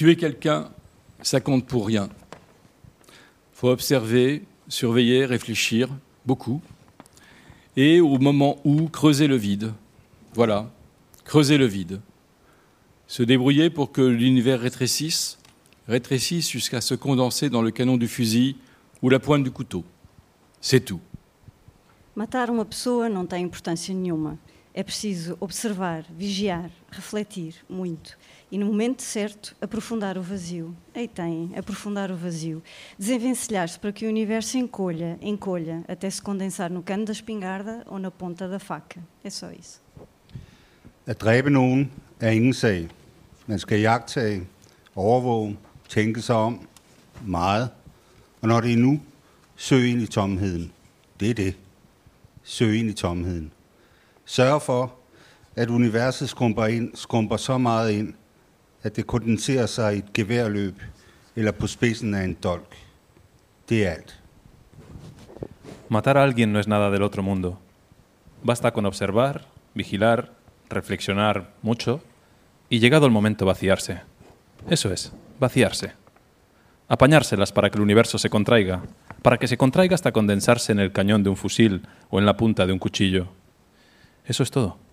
Tuer quelqu'un, ça compte pour rien. faut observer, surveiller, réfléchir, beaucoup. Et au moment où, creuser le vide. Voilà, creuser le vide. Se débrouiller pour que l'univers rétrécisse, rétrécisse jusqu'à se condenser dans le canon du fusil ou la pointe du couteau. C'est tout. Matar uma pessoa não tem importância nenhuma. É refletir muito e, no momento certo, aprofundar o vazio. Aí tem, aprofundar o vazio. Desenvencilhar-se para que o universo encolha, encolha, até se condensar no cano da espingarda ou na ponta da faca. É só isso. At dræbe nogen er ingen sag. Man skal jagtage, overvåge, tænke sig om meget. Og når det er nu, søg ind i tomheden. Det er det. Søg ind i tomheden. Sørg for, at universet skrumper, ind, skrumper så meget ind, at det kondenserer sig i et geværløb eller på spidsen af en dolk. Det er alt. Matar a alguien no es nada del otro mundo. Basta con observar, vigilar, reflexionar mucho y llegado el momento vaciarse. Eso es, vaciarse. Apañárselas para que el universo se contraiga, para que se contraiga hasta condensarse en el cañón de un fusil o en la punta de un cuchillo. Eso es todo.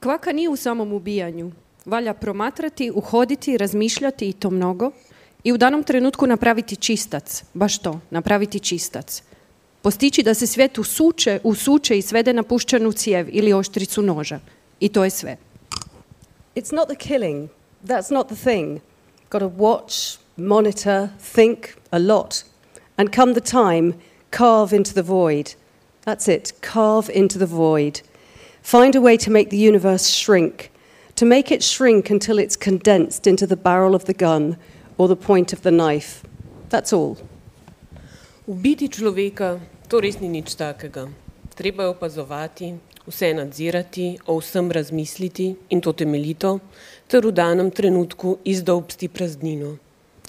Kvaka nije u samom ubijanju. Valja promatrati, uhoditi, razmišljati i to mnogo i u danom trenutku napraviti čistac, baš to, napraviti čistac. Postići da se svijet usuče, usuče i svede na puščanu cijev ili oštricu noža. I to je sve. It's not the killing. That's not the thing. Got to watch, monitor, think a lot. And come the time, carve into the void. That's it, carve into the void. Find a way to make the universe shrink, to make it shrink until it's condensed into the barrel of the gun or the point of the knife. That's all. Ubiti človeka, to res ni nič takega. Treba je opazovati, vse nadzirati, o vsem razmisliti in to temeljito, ter v danem trenutku izdobsti praznino.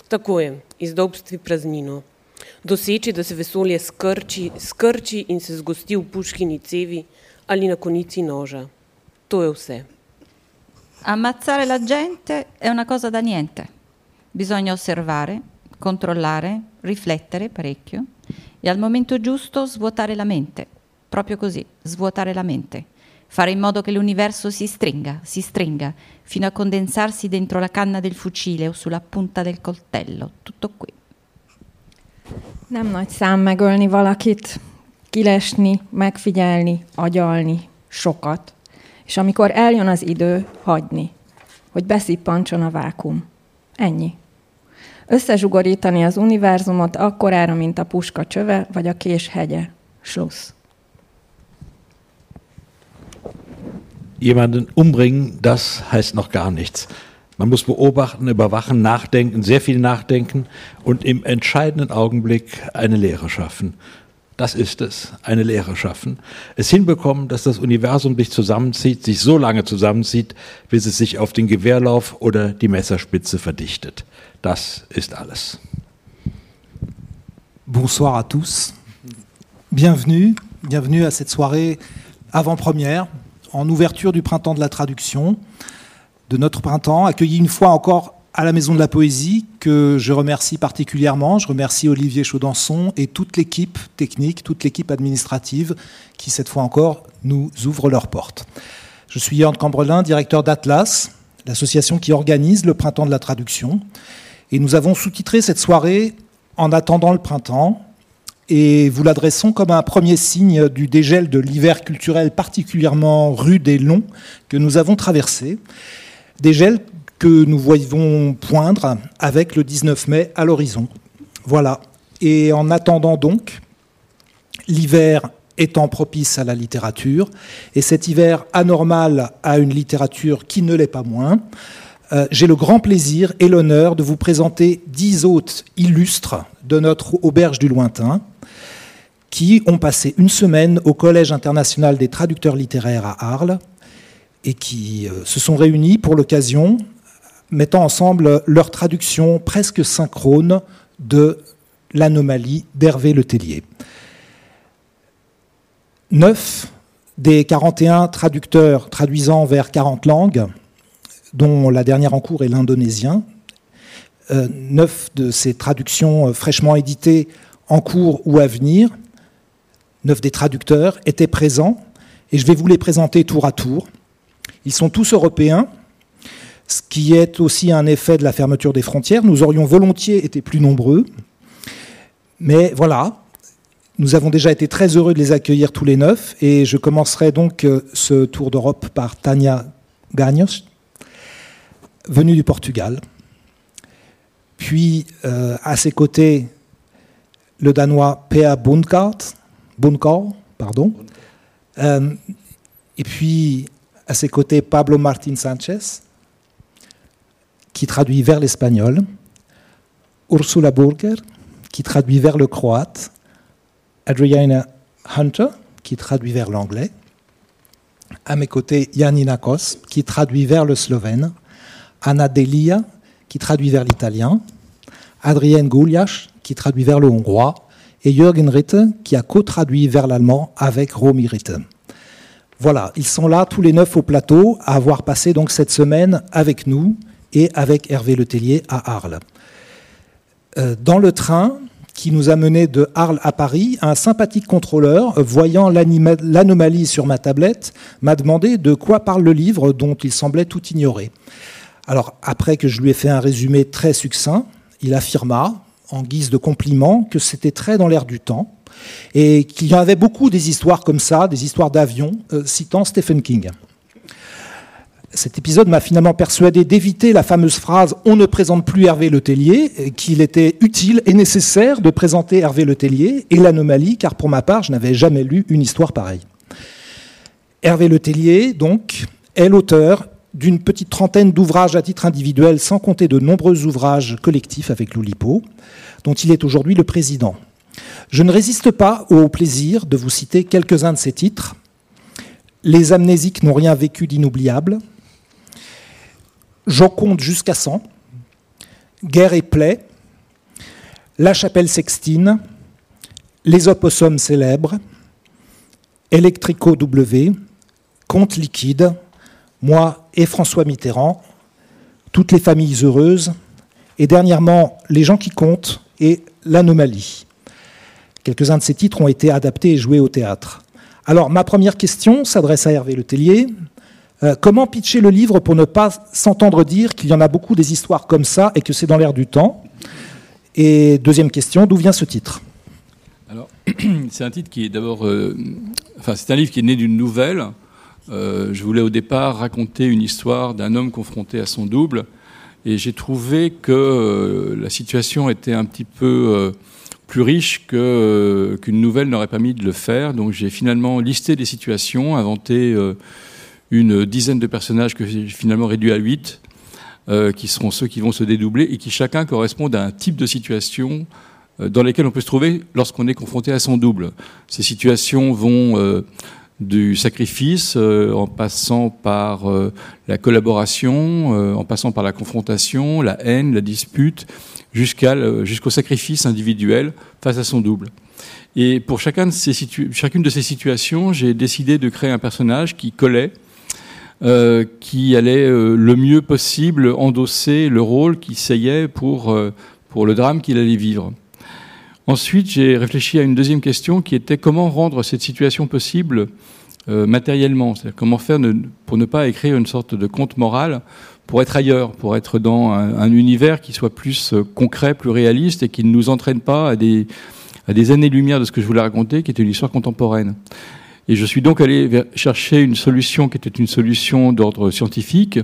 Tako je, izdobsti praznino. Doseči, da se vesolje skrči, skrči in se zgosti v puškini cevi ali na konici noža. To je vse. Ammazzare la gente è una cosa da niente. Bisogna osservare, controllare, riflettere parecchio e al momento giusto svuotare la mente. Proprio così, svuotare la mente. Fare in modo che l'universo si stringa, si stringa, fino a condensarsi dentro la canna del fucile o sulla punta del coltello. Tutto qui. Nem nagy szám megölni valakit, kilesni, megfigyelni, agyalni, sokat. És amikor eljön az idő, hagyni, hogy beszippancson a vákum. Ennyi. Összezsugorítani az univerzumot akkorára, mint a puska csöve, vagy a kés hegye. Schluss. Jemanden umbringen, das heißt noch gar nichts. Man muss beobachten, überwachen, nachdenken, sehr viel nachdenken und im entscheidenden Augenblick eine Lehre schaffen. Das ist es, eine Lehre schaffen. Es hinbekommen, dass das Universum sich zusammenzieht, sich so lange zusammenzieht, bis es sich auf den Gewehrlauf oder die Messerspitze verdichtet. Das ist alles. Bonsoir à tous. Bienvenue, bienvenue à cette soirée avant-première en ouverture du printemps de la traduction de notre printemps, accueilli une fois encore à la Maison de la Poésie, que je remercie particulièrement. Je remercie Olivier Chaudançon et toute l'équipe technique, toute l'équipe administrative qui, cette fois encore, nous ouvre leurs portes. Je suis Jörn Cambrelin, directeur d'Atlas, l'association qui organise le printemps de la traduction. Et nous avons sous-titré cette soirée En attendant le printemps, et vous l'adressons comme un premier signe du dégel de l'hiver culturel particulièrement rude et long que nous avons traversé. Dégel que nous voyons poindre avec le 19 mai à l'horizon. Voilà. Et en attendant donc, l'hiver étant propice à la littérature, et cet hiver anormal à une littérature qui ne l'est pas moins, euh, j'ai le grand plaisir et l'honneur de vous présenter dix hôtes illustres de notre auberge du lointain, qui ont passé une semaine au Collège international des traducteurs littéraires à Arles et qui euh, se sont réunis pour l'occasion, mettant ensemble leur traduction presque synchrone de l'anomalie d'Hervé Letellier. Neuf des 41 traducteurs traduisant vers 40 langues dont la dernière en cours est l'indonésien. Euh, neuf de ces traductions euh, fraîchement éditées en cours ou à venir, neuf des traducteurs étaient présents et je vais vous les présenter tour à tour. Ils sont tous européens, ce qui est aussi un effet de la fermeture des frontières. Nous aurions volontiers été plus nombreux, mais voilà, nous avons déjà été très heureux de les accueillir tous les neuf et je commencerai donc euh, ce tour d'Europe par Tania Gagnos, venue du Portugal. Puis euh, à ses côtés, le Danois Pea Bunkar, pardon. Euh, et puis à ses côtés, Pablo Martin Sanchez, qui traduit vers l'espagnol. Ursula Burger, qui traduit vers le croate. Adriana Hunter, qui traduit vers l'anglais. À mes côtés, Janina Kos, qui traduit vers le slovène. Anna Delia, qui traduit vers l'italien. Adrienne Gouliach, qui traduit vers le hongrois. Et Jürgen Ritte, qui a co-traduit vers l'allemand avec Romy Ritte. Voilà, ils sont là tous les neuf au plateau, à avoir passé donc cette semaine avec nous et avec Hervé Letellier à Arles. Euh, dans le train, qui nous a mené de Arles à Paris, un sympathique contrôleur, voyant l'anomalie sur ma tablette, m'a demandé de quoi parle le livre dont il semblait tout ignorer. Alors, après que je lui ai fait un résumé très succinct, il affirma, en guise de compliment, que c'était très dans l'air du temps et qu'il y en avait beaucoup des histoires comme ça, des histoires d'avions, euh, citant Stephen King. Cet épisode m'a finalement persuadé d'éviter la fameuse phrase On ne présente plus Hervé Letellier, qu'il était utile et nécessaire de présenter Hervé Letellier et l'anomalie, car pour ma part, je n'avais jamais lu une histoire pareille. Hervé Letellier, donc, est l'auteur d'une petite trentaine d'ouvrages à titre individuel, sans compter de nombreux ouvrages collectifs avec l'Oulipo, dont il est aujourd'hui le président. Je ne résiste pas au plaisir de vous citer quelques-uns de ces titres. Les amnésiques n'ont rien vécu d'inoubliable, J'en compte jusqu'à 100. Guerre et plaie, La chapelle sextine, Les opossums célèbres, Electrico W, Compte liquide, moi et François Mitterrand, Toutes les familles heureuses, et dernièrement Les gens qui comptent et L'anomalie. Quelques-uns de ces titres ont été adaptés et joués au théâtre. Alors, ma première question s'adresse à Hervé Letellier. Euh, comment pitcher le livre pour ne pas s'entendre dire qu'il y en a beaucoup des histoires comme ça et que c'est dans l'air du temps? Et deuxième question, d'où vient ce titre? Alors, c'est un titre qui est d'abord, euh, enfin, c'est un livre qui est né d'une nouvelle. Euh, je voulais au départ raconter une histoire d'un homme confronté à son double, et j'ai trouvé que la situation était un petit peu plus riche qu'une nouvelle n'aurait permis de le faire. Donc j'ai finalement listé des situations, inventé une dizaine de personnages que j'ai finalement réduit à huit, euh, qui seront ceux qui vont se dédoubler et qui chacun correspondent à un type de situation euh, dans lesquelles on peut se trouver lorsqu'on est confronté à son double. Ces situations vont euh, du sacrifice en passant par la collaboration, en passant par la confrontation, la haine, la dispute, jusqu'au sacrifice individuel face à son double. Et pour chacune de ces situations, j'ai décidé de créer un personnage qui collait euh, qui allait euh, le mieux possible endosser le rôle qu'il essayait pour, euh, pour le drame qu'il allait vivre. Ensuite, j'ai réfléchi à une deuxième question qui était comment rendre cette situation possible matériellement, c'est-à-dire comment faire pour ne pas écrire une sorte de conte moral pour être ailleurs, pour être dans un, un univers qui soit plus concret, plus réaliste et qui ne nous entraîne pas à des, à des années-lumière de ce que je voulais raconter, qui était une histoire contemporaine. Et je suis donc allé chercher une solution qui était une solution d'ordre scientifique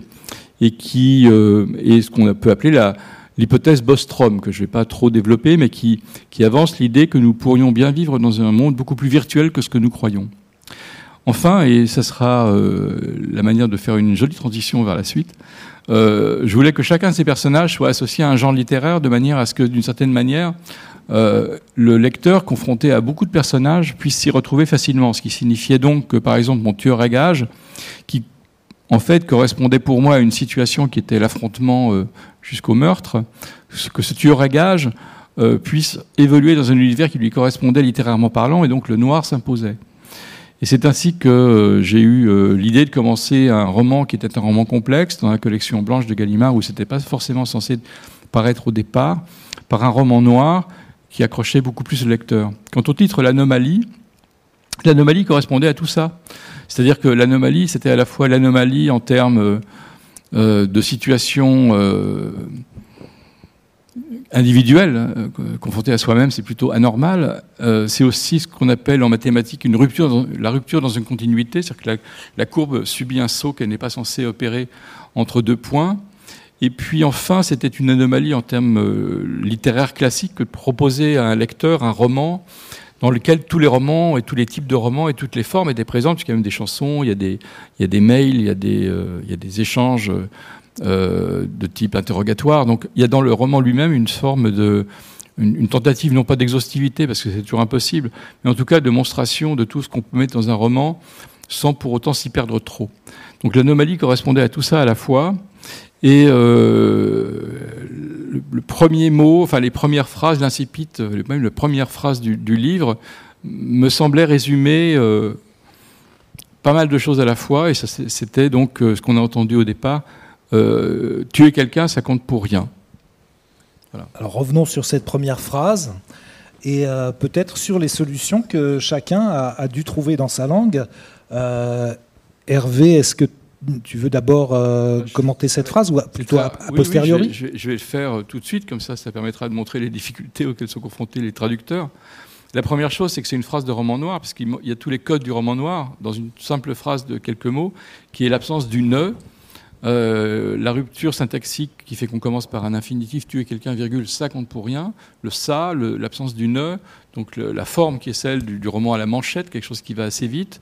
et qui euh, est ce qu'on peut appeler l'hypothèse Bostrom, que je ne vais pas trop développer, mais qui, qui avance l'idée que nous pourrions bien vivre dans un monde beaucoup plus virtuel que ce que nous croyons. Enfin, et ça sera euh, la manière de faire une jolie transition vers la suite, euh, je voulais que chacun de ces personnages soit associé à un genre littéraire de manière à ce que, d'une certaine manière, euh, le lecteur confronté à beaucoup de personnages puisse s'y retrouver facilement. Ce qui signifiait donc que, par exemple, mon tueur à gage, qui en fait correspondait pour moi à une situation qui était l'affrontement euh, jusqu'au meurtre, que ce tueur à gage euh, puisse évoluer dans un univers qui lui correspondait littérairement parlant, et donc le noir s'imposait. Et c'est ainsi que j'ai eu l'idée de commencer un roman qui était un roman complexe dans la collection blanche de Gallimard, où c'était pas forcément censé paraître au départ, par un roman noir qui accrochait beaucoup plus le lecteur. Quant au titre L'anomalie, l'anomalie correspondait à tout ça. C'est-à-dire que l'anomalie, c'était à la fois l'anomalie en termes euh, de situation euh, individuelle, euh, confrontée à soi-même, c'est plutôt anormal. Euh, c'est aussi ce qu'on appelle en mathématiques la rupture dans une continuité, c'est-à-dire que la, courbe subit un saut qu'elle n'est pas censée opérer entre deux points. Et puis enfin, c'était une anomalie en termes euh, littéraires classiques que de proposer à un lecteur un roman dans lequel tous les romans et tous les types de romans et toutes les formes étaient présentes, puisqu'il y a même des chansons, il y a des, mails, il y a des, euh, échanges euh, de type interrogatoire. Donc il y a dans le roman lui-même une forme de, une tentative non pas d'exhaustivité, parce que c'est toujours impossible, mais en tout cas de monstration de tout ce qu'on peut mettre dans un roman sans pour autant s'y perdre trop. Donc l'anomalie correspondait à tout ça à la fois. Et euh, le, premier mot, enfin les premières phrases, l'incipit, même la première phrase du, livre, me semblait résumer euh, pas mal de choses à la fois. Et c'était donc euh, ce qu'on a entendu au départ. euh, tuer quelqu'un, ça compte pour rien. Alors revenons sur cette première phrase et euh, peut-être sur les solutions que chacun a, dû trouver dans sa langue. Euh, Hervé, est-ce que tu veux d'abord euh, commenter cette phrase ou plutôt a, oui, posteriori oui, je, vais, je, vais, le faire tout de suite, comme ça, ça permettra de montrer les difficultés auxquelles sont confrontés les traducteurs. La première chose, c'est que c'est une phrase de roman noir, parce qu'il y a tous les codes du roman noir dans une simple phrase de quelques mots, qui est l'absence du ne, euh, la rupture syntaxique qui fait qu'on commence par un infinitif tuer quelqu'un, virgule, ça compte pour rien, le ça, l'absence du ne, donc le, la forme qui est celle du, du, roman à la manchette, quelque chose qui va assez vite.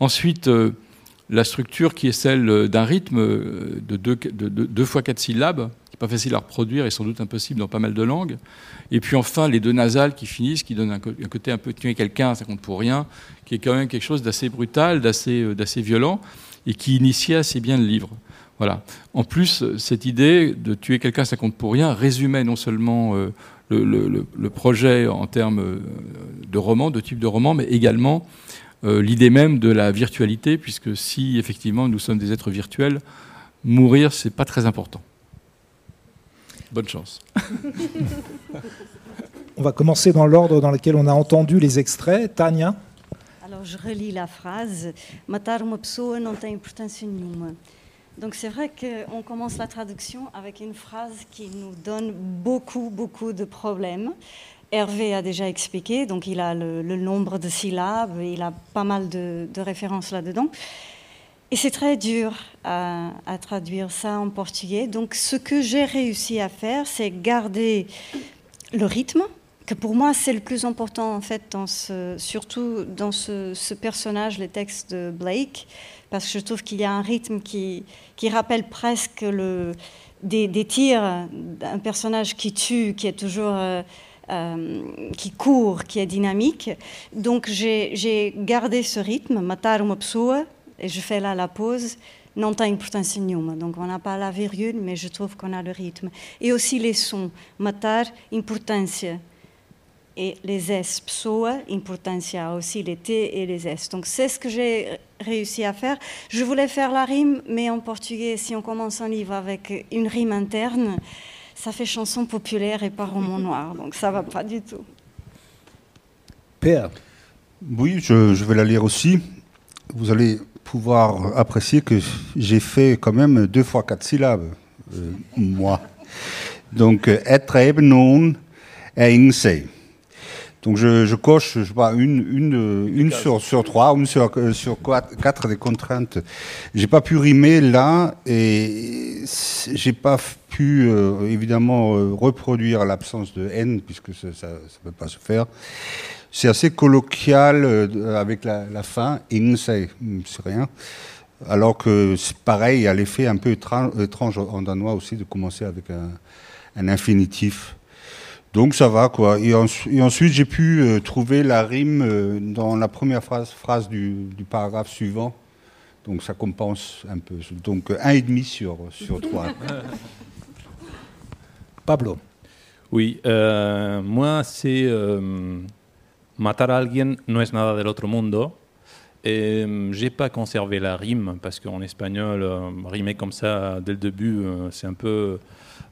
Ensuite, euh, la structure qui est celle d'un rythme de deux, de, de deux, fois quatre syllabes, qui n'est pas facile à reproduire et sans doute impossible dans pas mal de langues. Et puis enfin, les deux nasales qui finissent, qui donnent un, côté un peu tuer quelqu'un, ça compte pour rien, qui est quand même quelque chose d'assez brutal, d'assez violent, et qui initiait assez bien le livre. Voilà. En plus, cette idée de tuer quelqu'un, ça compte pour rien, résumait non seulement euh, le, le, le, projet en termes de roman, de type de roman, mais également euh, l'idée même de la virtualité, puisque si effectivement nous sommes des êtres virtuels, mourir, c'est pas très important. Bonne chance. on va commencer dans l'ordre dans lequel on a entendu les extraits. Tania Alors, je relis la phrase. Matar uma pessoa não tem importância nenhuma. Donc c'est vrai qu'on commence la traduction avec une phrase qui nous donne beaucoup, beaucoup de problèmes. Hervé a déjà expliqué, donc il a le, nombre de syllabes, il a pas mal de, références là-dedans. Et c'est très dur à, traduire ça en portugais. Donc ce que j'ai réussi à faire, c'est garder le rythme, que pour moi c'est le plus important en fait, surtout dans ce, personnage, les textes de Blake parce que je trouve qu'il y a un rythme qui, rappelle presque des, tirs d'un personnage qui tue, qui est toujours... Euh, qui court, qui est dynamique. Donc j'ai gardé ce rythme, matar pessoa, et je fais là la pause, importância nenhuma. Donc on n'a pas la virgule, mais je trouve qu'on a le rythme. Et aussi les sons, matar, importância. Et les S, pessoa, importância, aussi les T et les S. Donc c'est ce que j'ai réussi à faire. Je voulais faire la rime, mais en portugais, si on commence un livre avec une rime interne, ça fait chanson populaire et pas roman noir, donc ça va pas du tout. Père Oui, je, je, vais la lire aussi. Vous allez pouvoir apprécier que j'ai fait quand même deux fois quatre syllabes, euh, moi. Donc, être eben nun er. Donc je, je coche je sais pas, une, une, une sur, sur trois, une sur, sur quatre, quatre des contraintes. J'ai pas pu rimer là et j'ai pas pu euh, évidemment euh, reproduire l'absence de n puisque ça, ça, ça peut pas se faire. C'est assez colloquial euh, avec la, la fin, in c'est rien. Alors que c'est pareil, il y a l'effet un peu étrange en danois aussi de commencer avec un, un infinitif. Donc ça va quoi. Et, en, et ensuite j'ai pu euh, trouver la rime euh, dans la première phrase, phrase du, du, paragraphe suivant. Donc ça compense un peu. Donc un et demi sur, sur trois. Pablo. Oui, euh, moi c'est Matar a alguien no es nada del otro mundo. Et euh, j'ai pas conservé la rime parce qu'en espagnol, euh, rimer comme ça dès le début, euh, c'est un peu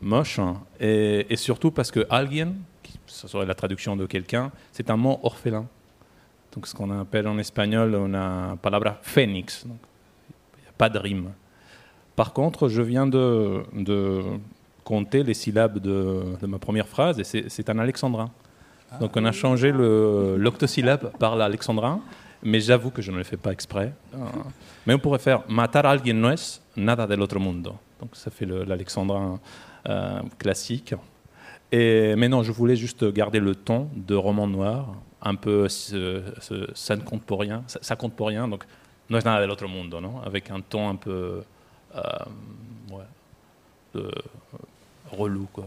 moche. hein. Et, et surtout parce que alguien, qui ça serait la traduction de quelqu'un, c'est un mot orphelin. Donc ce qu'on appelle en espagnol, on a palabra phénix. Il n'y a pas de rime. Par contre, je viens de, de compter les syllabes de, de ma première phrase et c'est un alexandrin. Donc on a changé l'octosyllabe par l'alexandrin, mais j'avoue que je ne le fais pas exprès. Euh, Mais on pourrait faire matar alguien no es nada del otro mundo. Donc ça fait le- l'alexandrin classique. Et, mais non, je voulais juste garder le ton de roman noir, un peu ce- ce- ça ne compte pour rien, ça, ça compte pour rien, donc no es nada del otro mundo, non? Avec un ton un peu euh, ouais, de- relou quoi.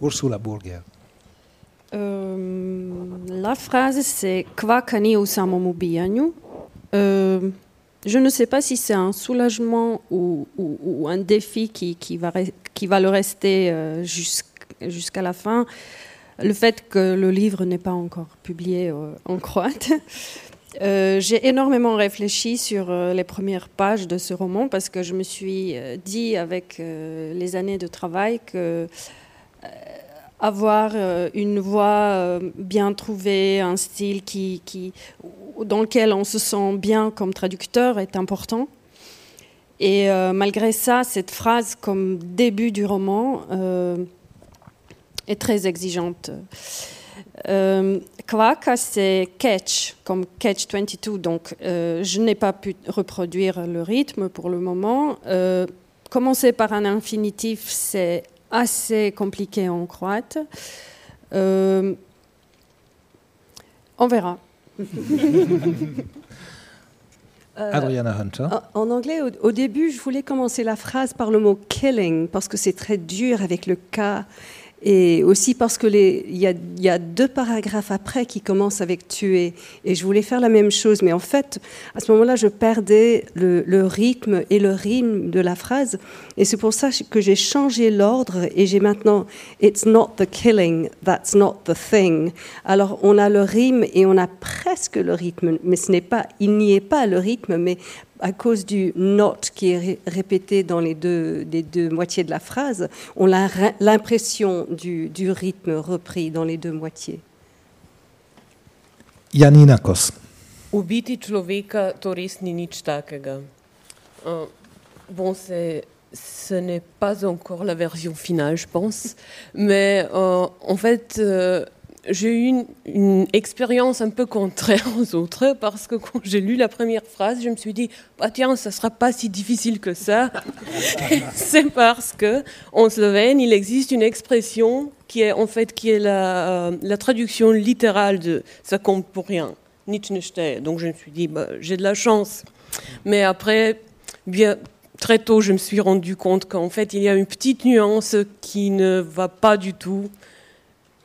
Ursula Burger. Euh, la phrase, c'est Kvaka ni u samom ubijanju. Euh, je ne sais pas si c'est un soulagement ou, un défi qui, va, le rester euh, jusqu'- jusqu'à la fin. Le fait que le livre n'est pas encore publié euh, en croate. Euh, J'ai énormément réfléchi sur les premières pages de ce roman parce que je me suis dit avec les années de travail que avoir euh, une voix euh, bien trouvée, un style dans lequel on se sent bien comme traducteur est important. Et euh, malgré ça, cette phrase comme début du roman est très exigeante. Euh, Kvaka, c'est catch, comme catch 22, donc je n'ai pas pu reproduire le rythme pour le moment. Commencer par un infinitif, c'est assez compliqué en croate. Euh, on verra. Euh, Adriana Hunter. En, en anglais, au, au début, je voulais commencer la phrase par le mot killing parce que c'est très dur avec le K et aussi parce que il y, a, deux paragraphes après qui commencent avec tuer. Et je voulais faire la même chose, mais en fait, à ce moment-là, je perdais le, rythme et le rime de la phrase. Et c'est pour ça que j'ai changé l'ordre et j'ai maintenant It's not the killing, that's not the thing. Alors on a le rime et on a presque le rythme, mais ce n'est pas, il n'y est pas le rythme, mais à cause du not qui est ré- répété dans les deux, les deux moitiés de la phrase, on a l'impression du, du rythme repris dans les deux moitiés. Janinakos. Ubiti človeka, to res ni nič takega. Euh, bon, c'est, ce n'est pas encore la version finale, je pense. Mais euh, en fait, euh, j'ai eu une, expérience un peu contraire aux autres parce que quand j'ai lu la première phrase, je me suis dit, bah tiens, ça sera pas si difficile que ça. c'est parce que en slovène, il existe une expression qui est en fait qui est la, euh, traduction littérale de ça compte pour rien. Ne. Donc je me suis dit, bah, j'ai de la chance. Mais après, très tôt, je me suis rendu compte qu'en fait, il y a une petite nuance qui ne va pas du tout.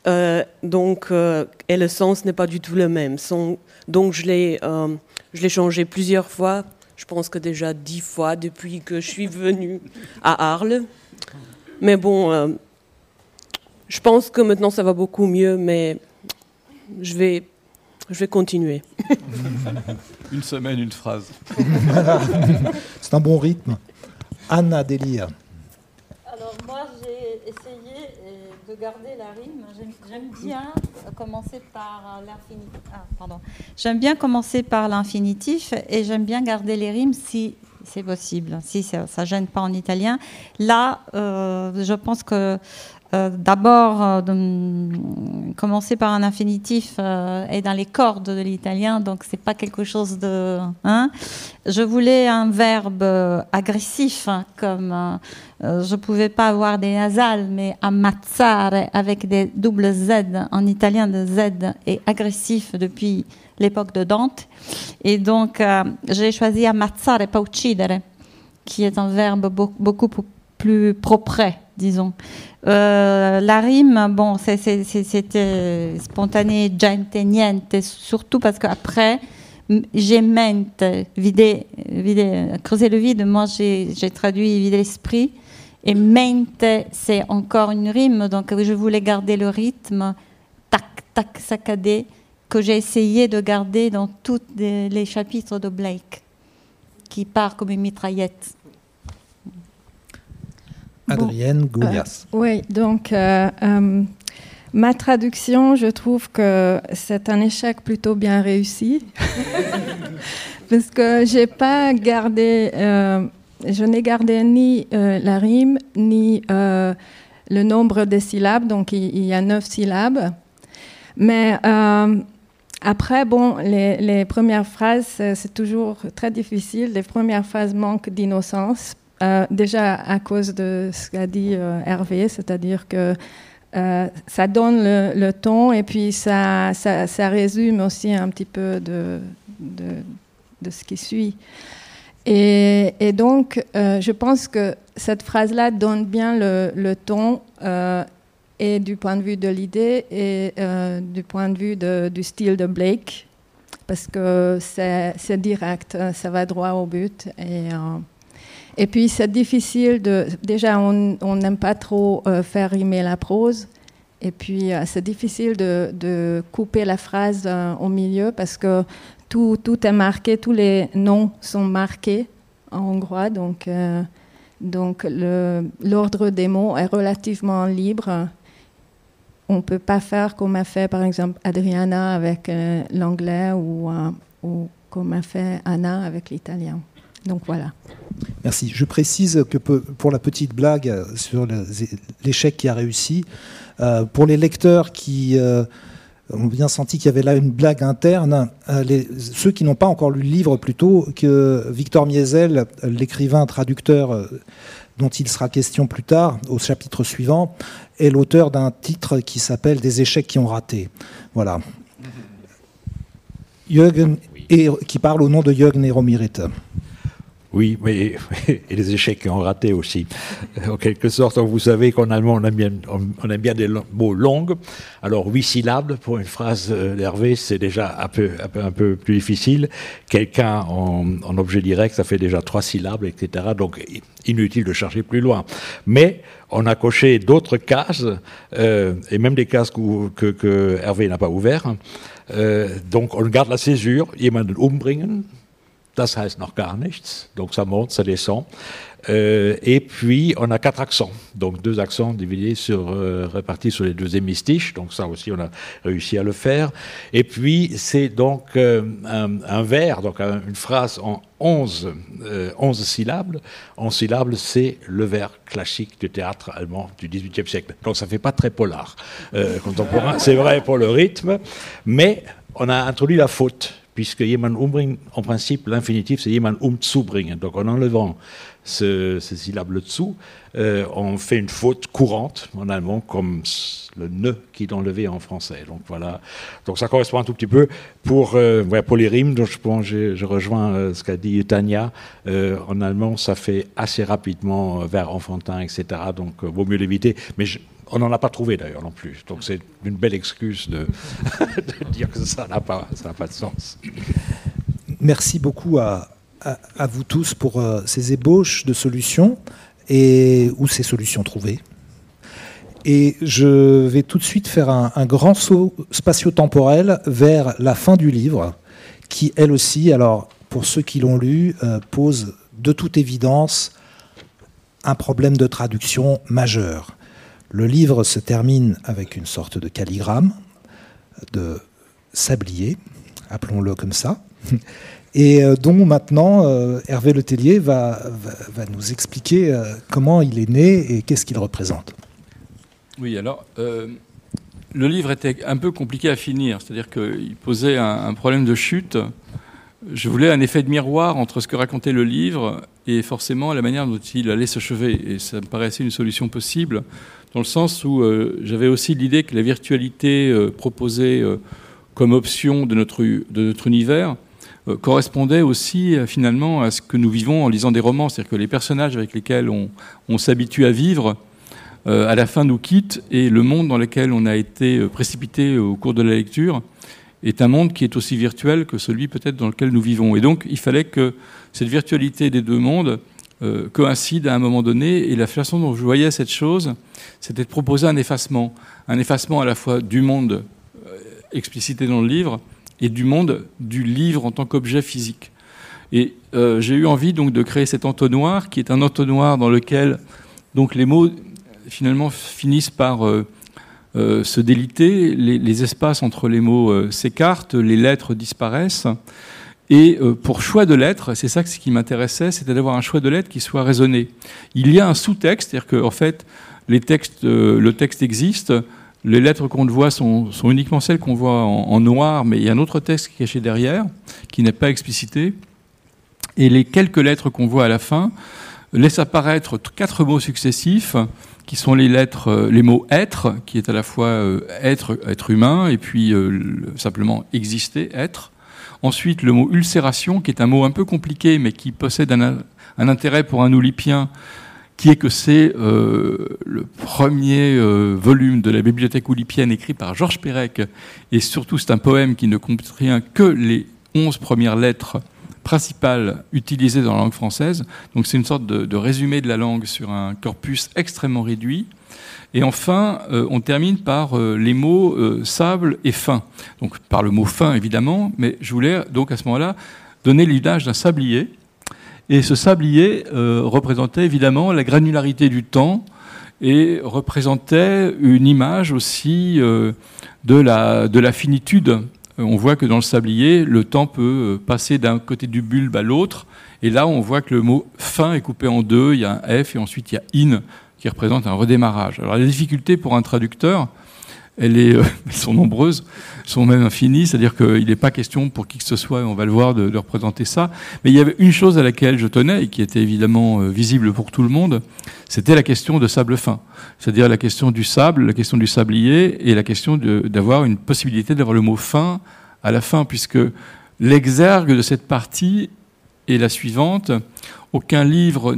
Euh, donc, euh, et le sens n'est pas du tout le même. Son- donc, je l'ai, euh, je l'ai changé plusieurs fois. Je pense que déjà dix fois depuis que je suis venue à Arles. Mais bon, euh, je pense que maintenant ça va beaucoup mieux, mais je vais, je vais continuer. Une semaine, une phrase. C'est un bon rythme. Anna Delia. Alors moi de garder la rime. J'aime- bien commencer par l'infinitif. Ah, pardon. J'aime bien commencer par l'infinitif et j'aime bien garder les rimes si c'est possible, si ça, ça gêne pas en italien. Là, euh, je pense que euh, d'abord euh, commencer par un infinitif euh, est dans les cordes de l'italien, donc c'est pas quelque chose de. Hein je voulais un verbe euh, agressif, hein, comme euh, euh, je pouvais pas avoir des nasales, mais ammazzare avec des doubles Z en italien, de Z est agressif depuis l'époque de Dante, et donc euh, j'ai choisi ammazzare, pas uccidere, qui est un verbe beau- beaucoup plus propre, disons. Euh, la rime, bon, c'était spontané, gente, niente, surtout parce qu'après, j'ai mente, vider, creuser le vide, moi j'ai traduit vider l'esprit, et mente, c'est encore une rime, donc je voulais garder le rythme, tac, tac, saccadé, que j'ai essayé de garder dans tous les chapitres de Blake, qui part comme une mitraillette. Adrienne Goulias. Euh, oui, donc euh, euh, ma traduction, je trouve que c'est un échec plutôt bien réussi. Parce que j'ai pas gardé, je n'ai gardé ni la rime, ni le nombre de syllabes, donc il, y a neuf syllabes. Mais après, bon, les, les premières phrases, c'est toujours très difficile. Les premières phrases manquent d'innocence euh, déjà à cause de ce qu'a dit euh, Hervé, c'est-à-dire que euh, ça donne le, ton et puis ça, ça, résume aussi un petit peu de, de, ce qui suit. Et, donc, je pense que cette phrase-là donne bien le, le ton et du point de vue de l'idée et du point de vue du style de Blake, parce que c'est direct, ça va droit au but. Et, et puis c'est difficile de... Déjà, on n'aime pas trop euh, faire rimer la prose. Et puis euh, c'est difficile de, couper la phrase euh, au milieu parce que tout, est marqué, tous les noms sont marqués en hongrois. Donc, l'ordre des mots est relativement libre. On ne peut pas faire comme a fait par exemple Adriana avec l'anglais ou comme a fait Anna avec l'italien. Donc voilà. Merci. Je précise que pour la petite blague sur l'échec qui a réussi, euh, pour les lecteurs qui euh, ont bien senti qu'il y avait là une blague interne, euh, ceux qui n'ont pas encore lu le livre plutôt, que Victor Miesel, l'écrivain traducteur dont il sera question plus tard au chapitre suivant, est l'auteur d'un titre qui s'appelle Des échecs qui ont raté. Voilà. Jürgen, et, qui parle au nom de Jürgen Eromirite. Oui, mais et les échecs qui ont raté aussi. En quelque sorte, vous savez qu'en allemand, on aime, bien, des mots longs. Alors, huit syllabes pour une phrase euh, d'Hervé, c'est déjà un peu, plus difficile. Quelqu'un en, objet direct, ça fait déjà trois syllabes, etc. Donc, inutile de chercher plus loin. Mais on a coché d'autres cases, euh, et même des cases que, Hervé n'a pas ouvertes. Euh, donc, on garde la césure, jemanden umbringen, das heißt noch gar nichts. Donc ça monte, ça descend. Euh, et puis on a quatre accents, donc deux accents euh, répartis sur les deux hémistiches. Donc ça aussi on a réussi à le faire. Et puis c'est donc euh, un, vers, donc une phrase en 11, 11 syllabes. 11 syllabes, c'est le vers classique du théâtre allemand du XVIIIe siècle. Donc ça fait pas très polar contemporain. C'est vrai pour le rythme, mais on a introduit la faute puisque jemand umbringen, en principe, l'infinitif, c'est jemand umzubringen. Donc en enlevant ce, ce syllabe dessous, euh, on fait une faute courante en allemand, comme le ne qui est enlevé en français. Donc voilà. Donc ça correspond un tout petit peu pour, euh, pour les rimes. Donc je, rejoins euh, ce qu'a dit Tania. Euh, en allemand, ça fait assez rapidement vers enfantin, etc. Donc vaut mieux l'éviter. Mais je, on n'en a pas trouvé d'ailleurs non plus. Donc c'est une belle excuse de, dire que ça n'a pas, de sens. Merci beaucoup à, à, vous tous pour euh, ces ébauches de solutions et ou ces solutions trouvées. Et je vais tout de suite faire un, grand saut spatio-temporel vers la fin du livre, qui elle aussi, alors pour ceux qui l'ont lu, euh, pose de toute évidence un problème de traduction majeur. Le livre se termine avec une sorte de calligramme, de sablier, appelons-le comme ça, et euh, dont maintenant euh, Hervé Letellier va, va, nous expliquer euh, comment il est né et qu'est-ce qu'il représente. Oui, alors, le livre était un peu compliqué à finir, c'est-à-dire qu'il posait un, problème de chute. Je voulais un effet de miroir entre ce que racontait le livre et forcément la manière dont il allait s'achever. Et ça me paraissait une solution possible dans le sens où euh, j'avais aussi l'idée que la virtualité euh, proposée euh, comme option de notre, univers correspondait aussi finalement à ce que nous vivons en lisant des romans, c'est-à-dire que les personnages avec lesquels on, on s'habitue à vivre, à la fin nous quittent et le monde dans lequel on a été précipité au cours de la lecture est un monde qui est aussi virtuel que celui peut-être dans lequel nous vivons. Et donc il fallait que cette virtualité des deux mondes euh, coïncide à un moment donné. Et la façon dont je voyais cette chose, c'était de proposer un effacement. Un effacement à la fois du monde euh, explicité dans le livre et du monde du livre en tant qu'objet physique. Et euh, j'ai eu envie donc de créer cet entonnoir qui est un entonnoir dans lequel donc les mots finalement finissent par se déliter, les, espaces entre les mots s'écartent, les lettres disparaissent. Et pour choix de lettres, c'est ça ce qui m'intéressait, c'était d'avoir un choix de lettres qui soit raisonné. Il y a un sous-texte, c'est-à-dire qu'en en fait, les textes, le texte existe, les lettres qu'on voit sont, sont, uniquement celles qu'on voit en, noir, mais il y a un autre texte qui est caché derrière, qui n'est pas explicité. Et les quelques lettres qu'on voit à la fin laissent apparaître quatre mots successifs, qui sont les lettres, euh, les mots être, qui est à la fois euh, être, être humain, et puis euh, simplement exister, être. Ensuite, le mot ulcération, qui est un mot un peu compliqué, mais qui possède un, intérêt pour un oulipien, qui est que c'est euh, le premier euh, volume de la bibliothèque oulipienne écrit par Georges Perec, et surtout c'est un poème qui ne contient que les onze premières lettres principales utilisées dans la langue française. Donc c'est une sorte de, résumé de la langue sur un corpus extrêmement réduit. Et enfin, euh, on termine par euh, les mots euh, sable et fin. Donc par le mot fin évidemment, mais je voulais donc à ce moment-là donner l'image d'un sablier. Et ce sablier représentait évidemment la granularité du temps et représentait une image aussi de la, de la finitude on voit que dans le sablier, le temps peut passer d'un côté du bulbe à l'autre. Et là, on voit que le mot fin est coupé en deux. Il y a un F et ensuite il y a in qui représente un redémarrage. Alors, les difficultés pour un traducteur, euh, elles sont nombreuses, sont même infinies, c'est-à-dire qu'il n'est pas question pour qui que ce soit, on va le voir, de, de, représenter ça. Mais il y avait une chose à laquelle je tenais et qui était évidemment euh, visible pour tout le monde, c'était la question de sable fin, c'est-à-dire la question du sable, la question du sablier et la question d'avoir une possibilité d'avoir le mot fin à la fin, puisque l'exergue de cette partie est la suivante. Aucun, livre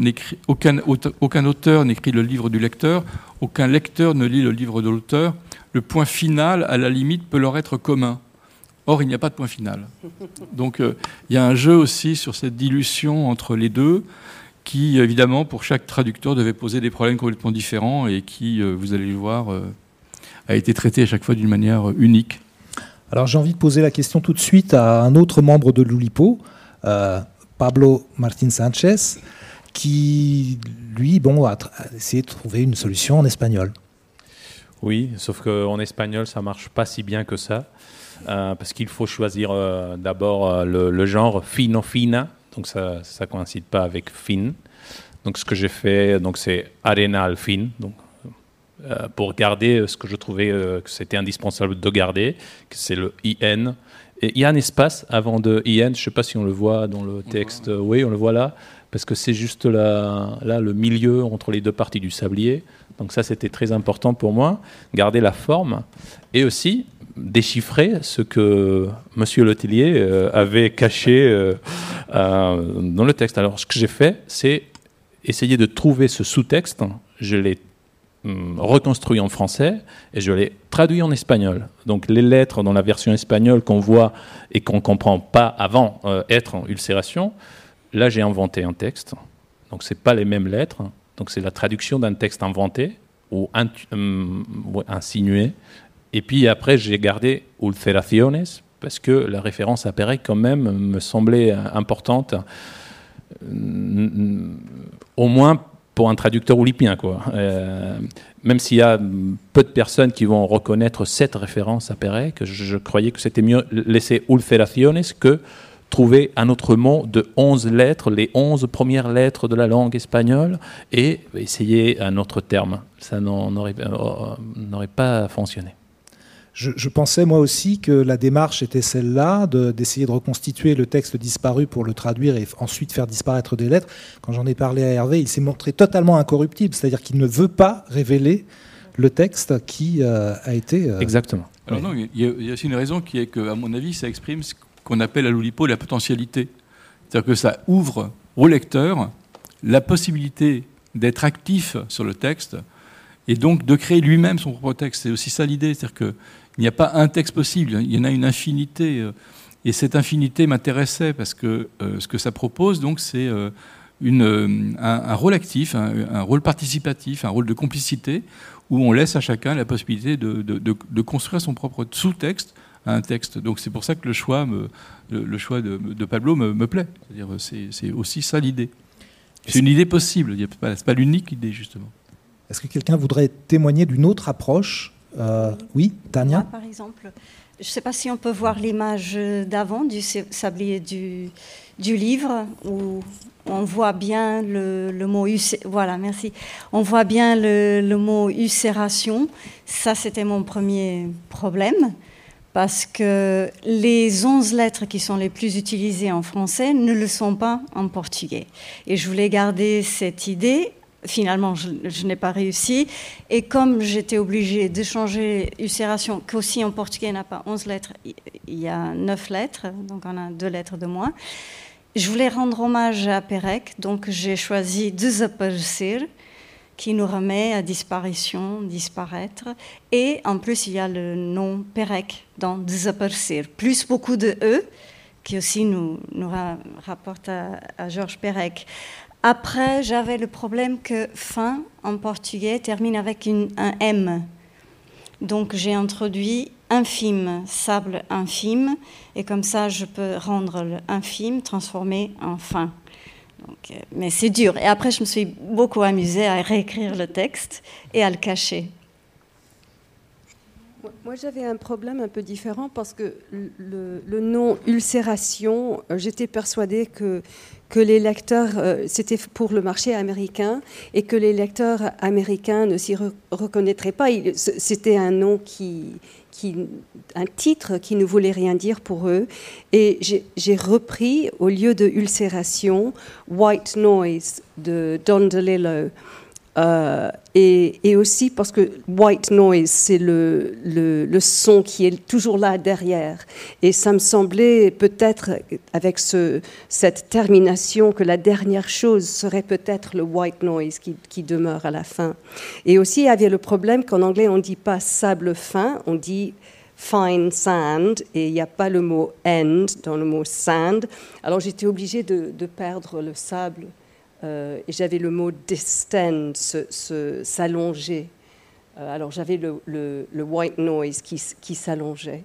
aucun, aucun auteur n'écrit le livre du lecteur, aucun lecteur ne lit le livre de l'auteur. Le point final, à la limite, peut leur être commun. Or, il n'y a pas de point final. Donc, euh, il y a un jeu aussi sur cette dilution entre les deux qui, évidemment, pour chaque traducteur, devait poser des problèmes complètement différents et qui, euh, vous allez le voir, euh, a été traité à chaque fois d'une manière unique. Alors, j'ai envie de poser la question tout de suite à un autre membre de l'Oulipo, Pablo Martin Sanchez, qui, lui, bon, a, a essayé de trouver une solution en espagnol. Oui, sauf qu'en espagnol, ça marche pas si bien que ça, euh, parce qu'il faut choisir euh, d'abord euh, le, genre fino fina, donc ça ça coïncide pas avec fin. Donc ce que j'ai fait, donc c'est arenal fin, donc pour garder ce que je trouvais que c'était indispensable de garder, que c'est le in. Il y a un espace avant de in, je sais pas si on le voit dans le texte, oui, on le voit là, parce que c'est juste là, là le milieu entre les deux parties du sablier. Donc ça, c'était très important pour moi, garder la forme et aussi déchiffrer ce que Monsieur Letellier euh, avait caché euh, dans le texte. Alors, ce que j'ai fait, c'est essayer de trouver ce sous-texte. Je l'ai reconstruit en français et je l'ai traduit en espagnol. Donc les lettres dans la version espagnole qu'on voit et qu'on comprend pas avant euh, être en ulcération, là j'ai inventé un texte. Donc c'est pas les mêmes lettres. Donc c'est la traduction d'un texte inventé ou hum, insinué. Et puis après j'ai gardé ulceraciones parce que la référence à Pérec quand même me semblait importante, au moins pour un traducteur oulipien. Quoi. Euh, même s'il y a peu de personnes qui vont reconnaître cette référence à Pérec, je, je croyais que c'était mieux laisser ulceraciones que trouver un autre mot de 11 lettres, les 11 premières lettres de la langue espagnole, et essayer un autre terme. Ça n'aurait pas fonctionné. Je, je, pensais moi aussi que la démarche était celle-là, d'essayer de, de, reconstituer le texte disparu pour le traduire et ensuite faire disparaître des lettres. Quand j'en ai parlé à Hervé, il s'est montré totalement incorruptible, c'est-à-dire qu'il ne veut pas révéler le texte qui euh, a été... Euh... Exactement. Alors non, il y, a, il y, a aussi une raison qui est que, à mon avis, ça exprime ce qu'on appelle à l'Oulipo la potentialité. C'est-à-dire que ça ouvre au lecteur la possibilité d'être actif sur le texte et donc de créer lui-même son propre texte. C'est aussi ça l'idée, c'est-à-dire que il n'y a pas un texte possible, il y en a une infinité. euh, Et cette infinité m'intéressait parce que euh, ce que ça propose, donc, c'est euh, un, un, rôle actif, un, un, rôle participatif, un rôle de complicité, où on laisse à chacun la possibilité de, de, de, de construire son propre sous-texte à un texte. Donc c'est pour ça que le choix, me, le, le choix de, Pablo me, me plaît. C'est, aussi ça l'idée. C'est une idée possible. Pas- C'est pas l'unique idée justement. Est-ce que quelqu'un voudrait témoigner d'une autre approche Euh, Oui, Tania par exemple, je ne sais pas si on peut voir l'image d'avant du sa- sablier du, livre où on voit bien le, mot voilà merci. On voit bien le mot ulcération. Ça c'était mon premier problème parce que les 11 lettres qui sont les plus utilisées en français ne le sont pas en portugais. Et je voulais garder cette idée finalement je, n'ai pas réussi et comme j'étais obligée de changer ulcération, qu'aussi en portugais n'a pas 11 lettres, il- y a 9 lettres, donc on a deux lettres de moins. Je voulais rendre hommage à Perec, donc j'ai choisi Desaparecer, qui nous remet à disparition, disparaître. Et en plus, il y a le nom Perec dans Desaparecer, plus beaucoup de E, qui aussi nous, nous ra- rapporte à, Georges Perec. Après, j'avais le problème que fin en portugais termine avec un M. Donc j'ai introduit infime, sable infime, et comme ça je peux rendre le infime transformé en fin. Donc, euh, mais c'est dur. Et après, je me suis beaucoup amusée à réécrire le texte et à le cacher. Moi- j'avais un problème un peu différent parce que le- nom ulcération, euh, j'étais persuadée que, que les lecteurs, euh, c'était pour le marché américain et que les lecteurs américains ne s'y re- reconnaîtraient pas. C'était un nom qui, qui, un titre qui ne voulait rien dire pour eux. Et j'ai repris, au lieu de ulcération, White Noise de Don DeLillo. Euh, et, aussi parce que white noise, c'est le, le, le son qui est toujours là derrière. Et ça me semblait peut-être, avec ce, cette termination, que la dernière chose serait peut-être le white noise qui, qui demeure à la fin. Et aussi, il y avait le problème qu'en anglais, on ne dit pas sable fin, on dit fine sand, et il n'y a pas le mot end dans le mot sand. Alors j'étais obligée de, de perdre le sable. Euh, et j'avais le mot distend, s'allonger. Euh, alors j'avais le, le- le white noise qui, s'allongeait.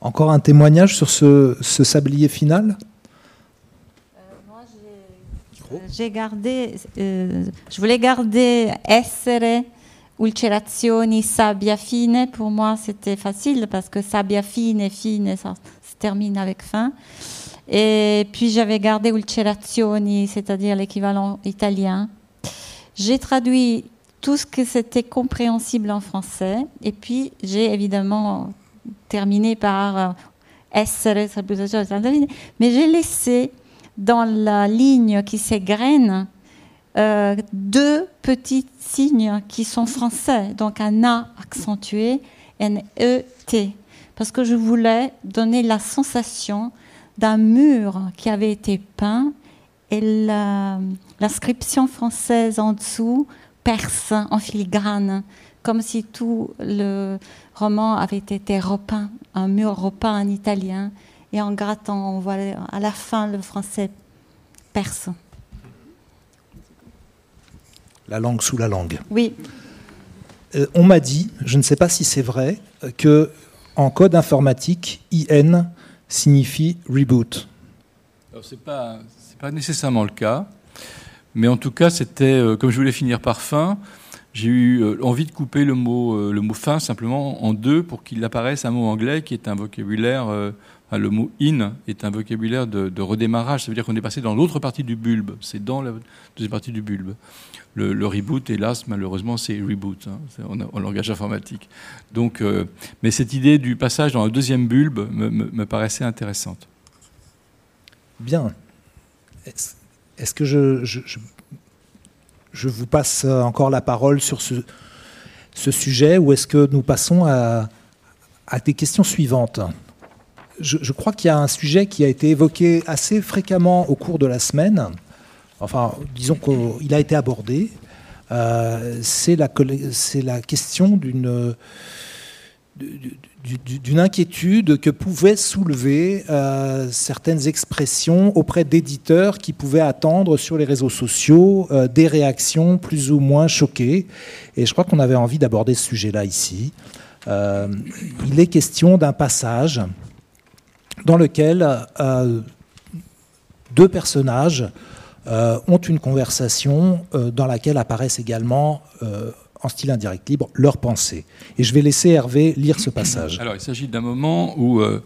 Encore un témoignage sur ce, ce sablier final? J'ai gardé, euh, je voulais garder essere, ulcerazioni, sabbia fine. Pour moi, c'était facile parce que sabbia fine, fine, ça se termine avec fin. Et puis j'avais gardé ulcerazioni, c'est-à-dire l'équivalent italien. J'ai traduit tout ce que c'était compréhensible en français. Et puis j'ai évidemment terminé par euh, essere, mais j'ai laissé dans la ligne qui s'égrène euh, deux petits signes qui sont français, donc un A accentué un ET, parce que je voulais donner la sensation d'un mur qui avait été peint et l'inscription française en dessous perse en filigrane, comme si tout le roman avait été repeint, un mur repeint en italien, et en grattant, on voit à la fin le français perse. La langue sous la langue. Oui, Euh, on m'a dit, je ne sais pas si c'est vrai, euh, que en code informatique, IN signifie reboot. Alors, c'est pas, nécessairement le cas, mais en tout cas, c'était, euh, comme je voulais finir par fin, j'ai eu euh, envie de couper le mot, euh, le mot fin simplement en deux pour qu'il apparaisse un mot anglais qui est un vocabulaire, le mot in est un vocabulaire de, redémarrage, ça veut dire qu'on est passé dans l'autre partie du bulbe, c'est dans la deuxième partie du bulbe. Le, reboot, hélas, malheureusement, c'est reboot hein, en, langage informatique. Euh, mais cette idée du passage dans le deuxième bulbe me- paraissait intéressante. Bien. Est-ce que je, vous passe encore la parole sur ce, sujet ou est-ce que nous passons à des questions suivantes? Je, crois qu'il y a un sujet qui a été évoqué assez fréquemment au cours de la semaine. Enfin, disons qu'il a été abordé. Euh, c'est la, question d'une inquiétude que pouvaient soulever euh, certaines expressions auprès d'éditeurs qui pouvaient attendre sur les réseaux sociaux euh, des réactions plus ou moins choquées. Et je crois qu'on avait envie d'aborder ce sujet-là ici. Il est question d'un passage dans lequel deux personnages ont une conversation dans laquelle apparaissent également en style indirect libre leurs pensées. Et je vais laisser Hervé lire ce passage. Alors, il s'agit d'un moment où euh,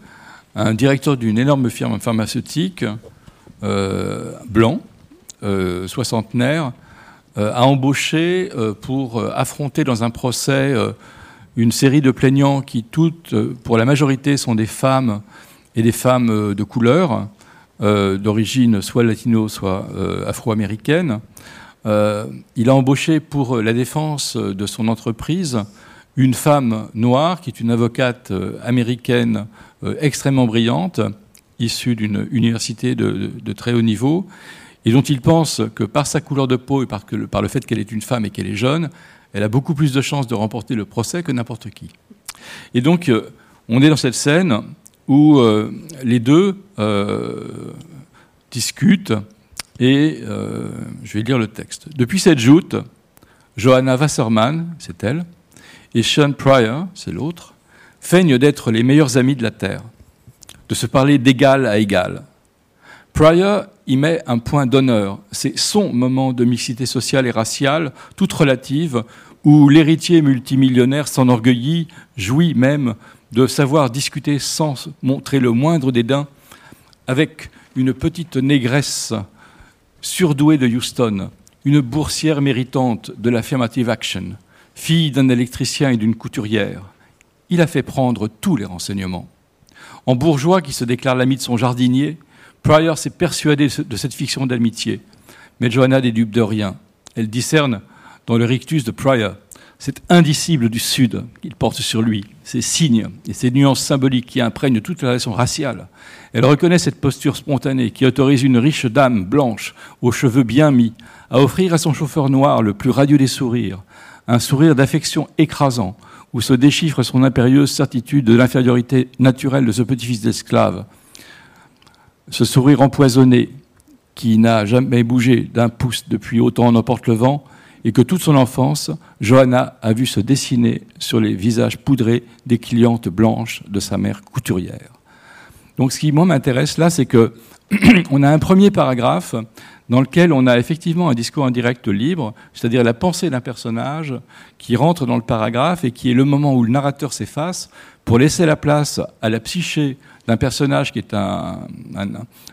un directeur d'une énorme firme pharmaceutique, euh, blanc, euh, soixantenaire, a embauché pour affronter dans un procès une série de plaignants qui, toutes, pour la majorité, sont des femmes et des femmes de couleur, d'origine soit latino, soit afro-américaine. Euh, il a embauché pour la défense de son entreprise une femme noire qui est une avocate euh, américaine euh, extrêmement brillante, issue d'une université de, très haut niveau, et dont il pense que par sa couleur de peau et par le fait qu'elle est une femme et qu'elle est jeune, elle a beaucoup plus de chances de remporter le procès que n'importe qui. Et donc, on est dans cette scène où les deux discutent et euh, je vais lire le texte. Depuis cette joute, Johanna Wasserman, c'est elle, et Sean Pryor, c'est l'autre, feignent d'être les meilleurs amis de la Terre, de se parler d'égal à égal. Pryor y met un point d'honneur. C'est son moment de mixité sociale et raciale, toute relative, où l'héritier multimillionnaire s'enorgueillit, jouit même de savoir discuter sans montrer le moindre dédain avec une petite négresse surdouée de Houston, une boursière méritante de l'affirmative action, fille d'un électricien et d'une couturière. Il a fait prendre tous les renseignements. En bourgeois qui se déclare l'ami de son jardinier, Pryor s'est persuadé de cette fiction d'amitié. Mais Johanna n'est dupe de rien. Elle discerne dans le rictus de Pryor cet indicible du Sud qu'il porte sur lui, ces signes et ces nuances symboliques qui imprègnent toute la relation raciale. Elle reconnaît cette posture spontanée qui autorise une riche dame blanche, aux cheveux bien mis, à offrir à son chauffeur noir le plus radieux des sourires, un sourire d'affection écrasant, où se déchiffre son impérieuse certitude de l'infériorité naturelle de ce petit-fils d'esclave. Ce sourire empoisonné, qui n'a jamais bougé d'un pouce depuis autant en emporte le vent, et que toute son enfance, Johanna a vu se dessiner sur les visages poudrés des clientes blanches de sa mère couturière. Donc ce qui moi m'intéresse là, c'est que on a un premier paragraphe dans lequel on a effectivement un discours indirect libre, c'est-à-dire la pensée d'un personnage qui rentre dans le paragraphe et qui est le moment où le narrateur s'efface pour laisser la place à la psyché d'un personnage qui est un,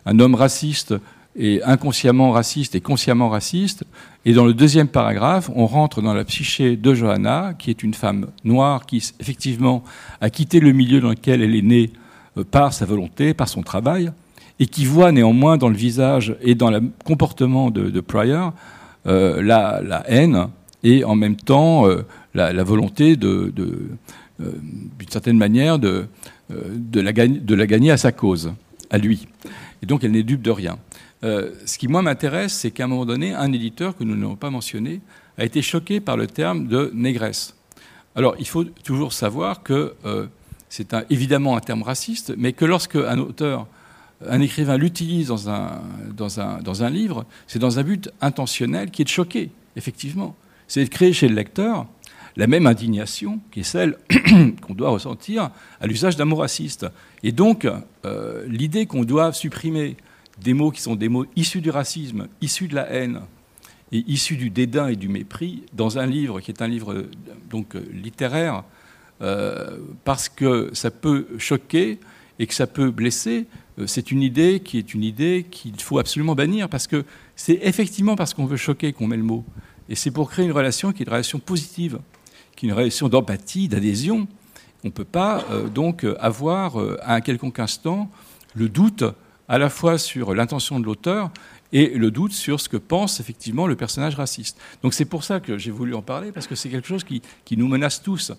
un homme raciste et inconsciemment raciste et consciemment raciste. Et dans le deuxième paragraphe, on rentre dans la psyché de Johanna, qui est une femme noire qui, effectivement, a quitté le milieu dans lequel elle est née euh, par sa volonté, par son travail, et qui voit néanmoins dans le visage et dans le comportement de, Pryor euh, la, haine et en même temps euh, la, volonté d'une certaine manière de, la, de la gagner à sa cause, à lui. Et donc elle n'est dupe de rien. Euh, ce qui, moi, m'intéresse, c'est qu'à un moment donné, un éditeur, que nous n'avons pas mentionné, a été choqué par le terme de négresse. Alors, il faut toujours savoir que euh, c'est évidemment un terme raciste, mais que lorsque un auteur, un écrivain l'utilise dans un, dans, un, dans un livre, c'est dans un but intentionnel qui est de choquer, effectivement. C'est de créer chez le lecteur la même indignation qui est celle qu'on doit ressentir à l'usage d'un mot raciste. Et donc, euh, l'idée qu'on doit supprimer des mots qui sont des mots issus du racisme, issus de la haine et issus du dédain et du mépris dans un livre qui est un livre donc littéraire, euh, parce que ça peut choquer et que ça peut blesser. Euh, c'est une idée qui est une idée qu'il faut absolument bannir parce que c'est effectivement parce qu'on veut choquer qu'on met le mot. Et c'est pour créer une relation qui est une relation positive, qui est une relation d'empathie, d'adhésion. On ne peut pas euh, donc avoir à un quelconque instant le doute à la fois sur l'intention de l'auteur et le doute sur ce que pense effectivement le personnage raciste. Donc c'est pour ça que j'ai voulu en parler, parce que c'est quelque chose qui, nous menace tous,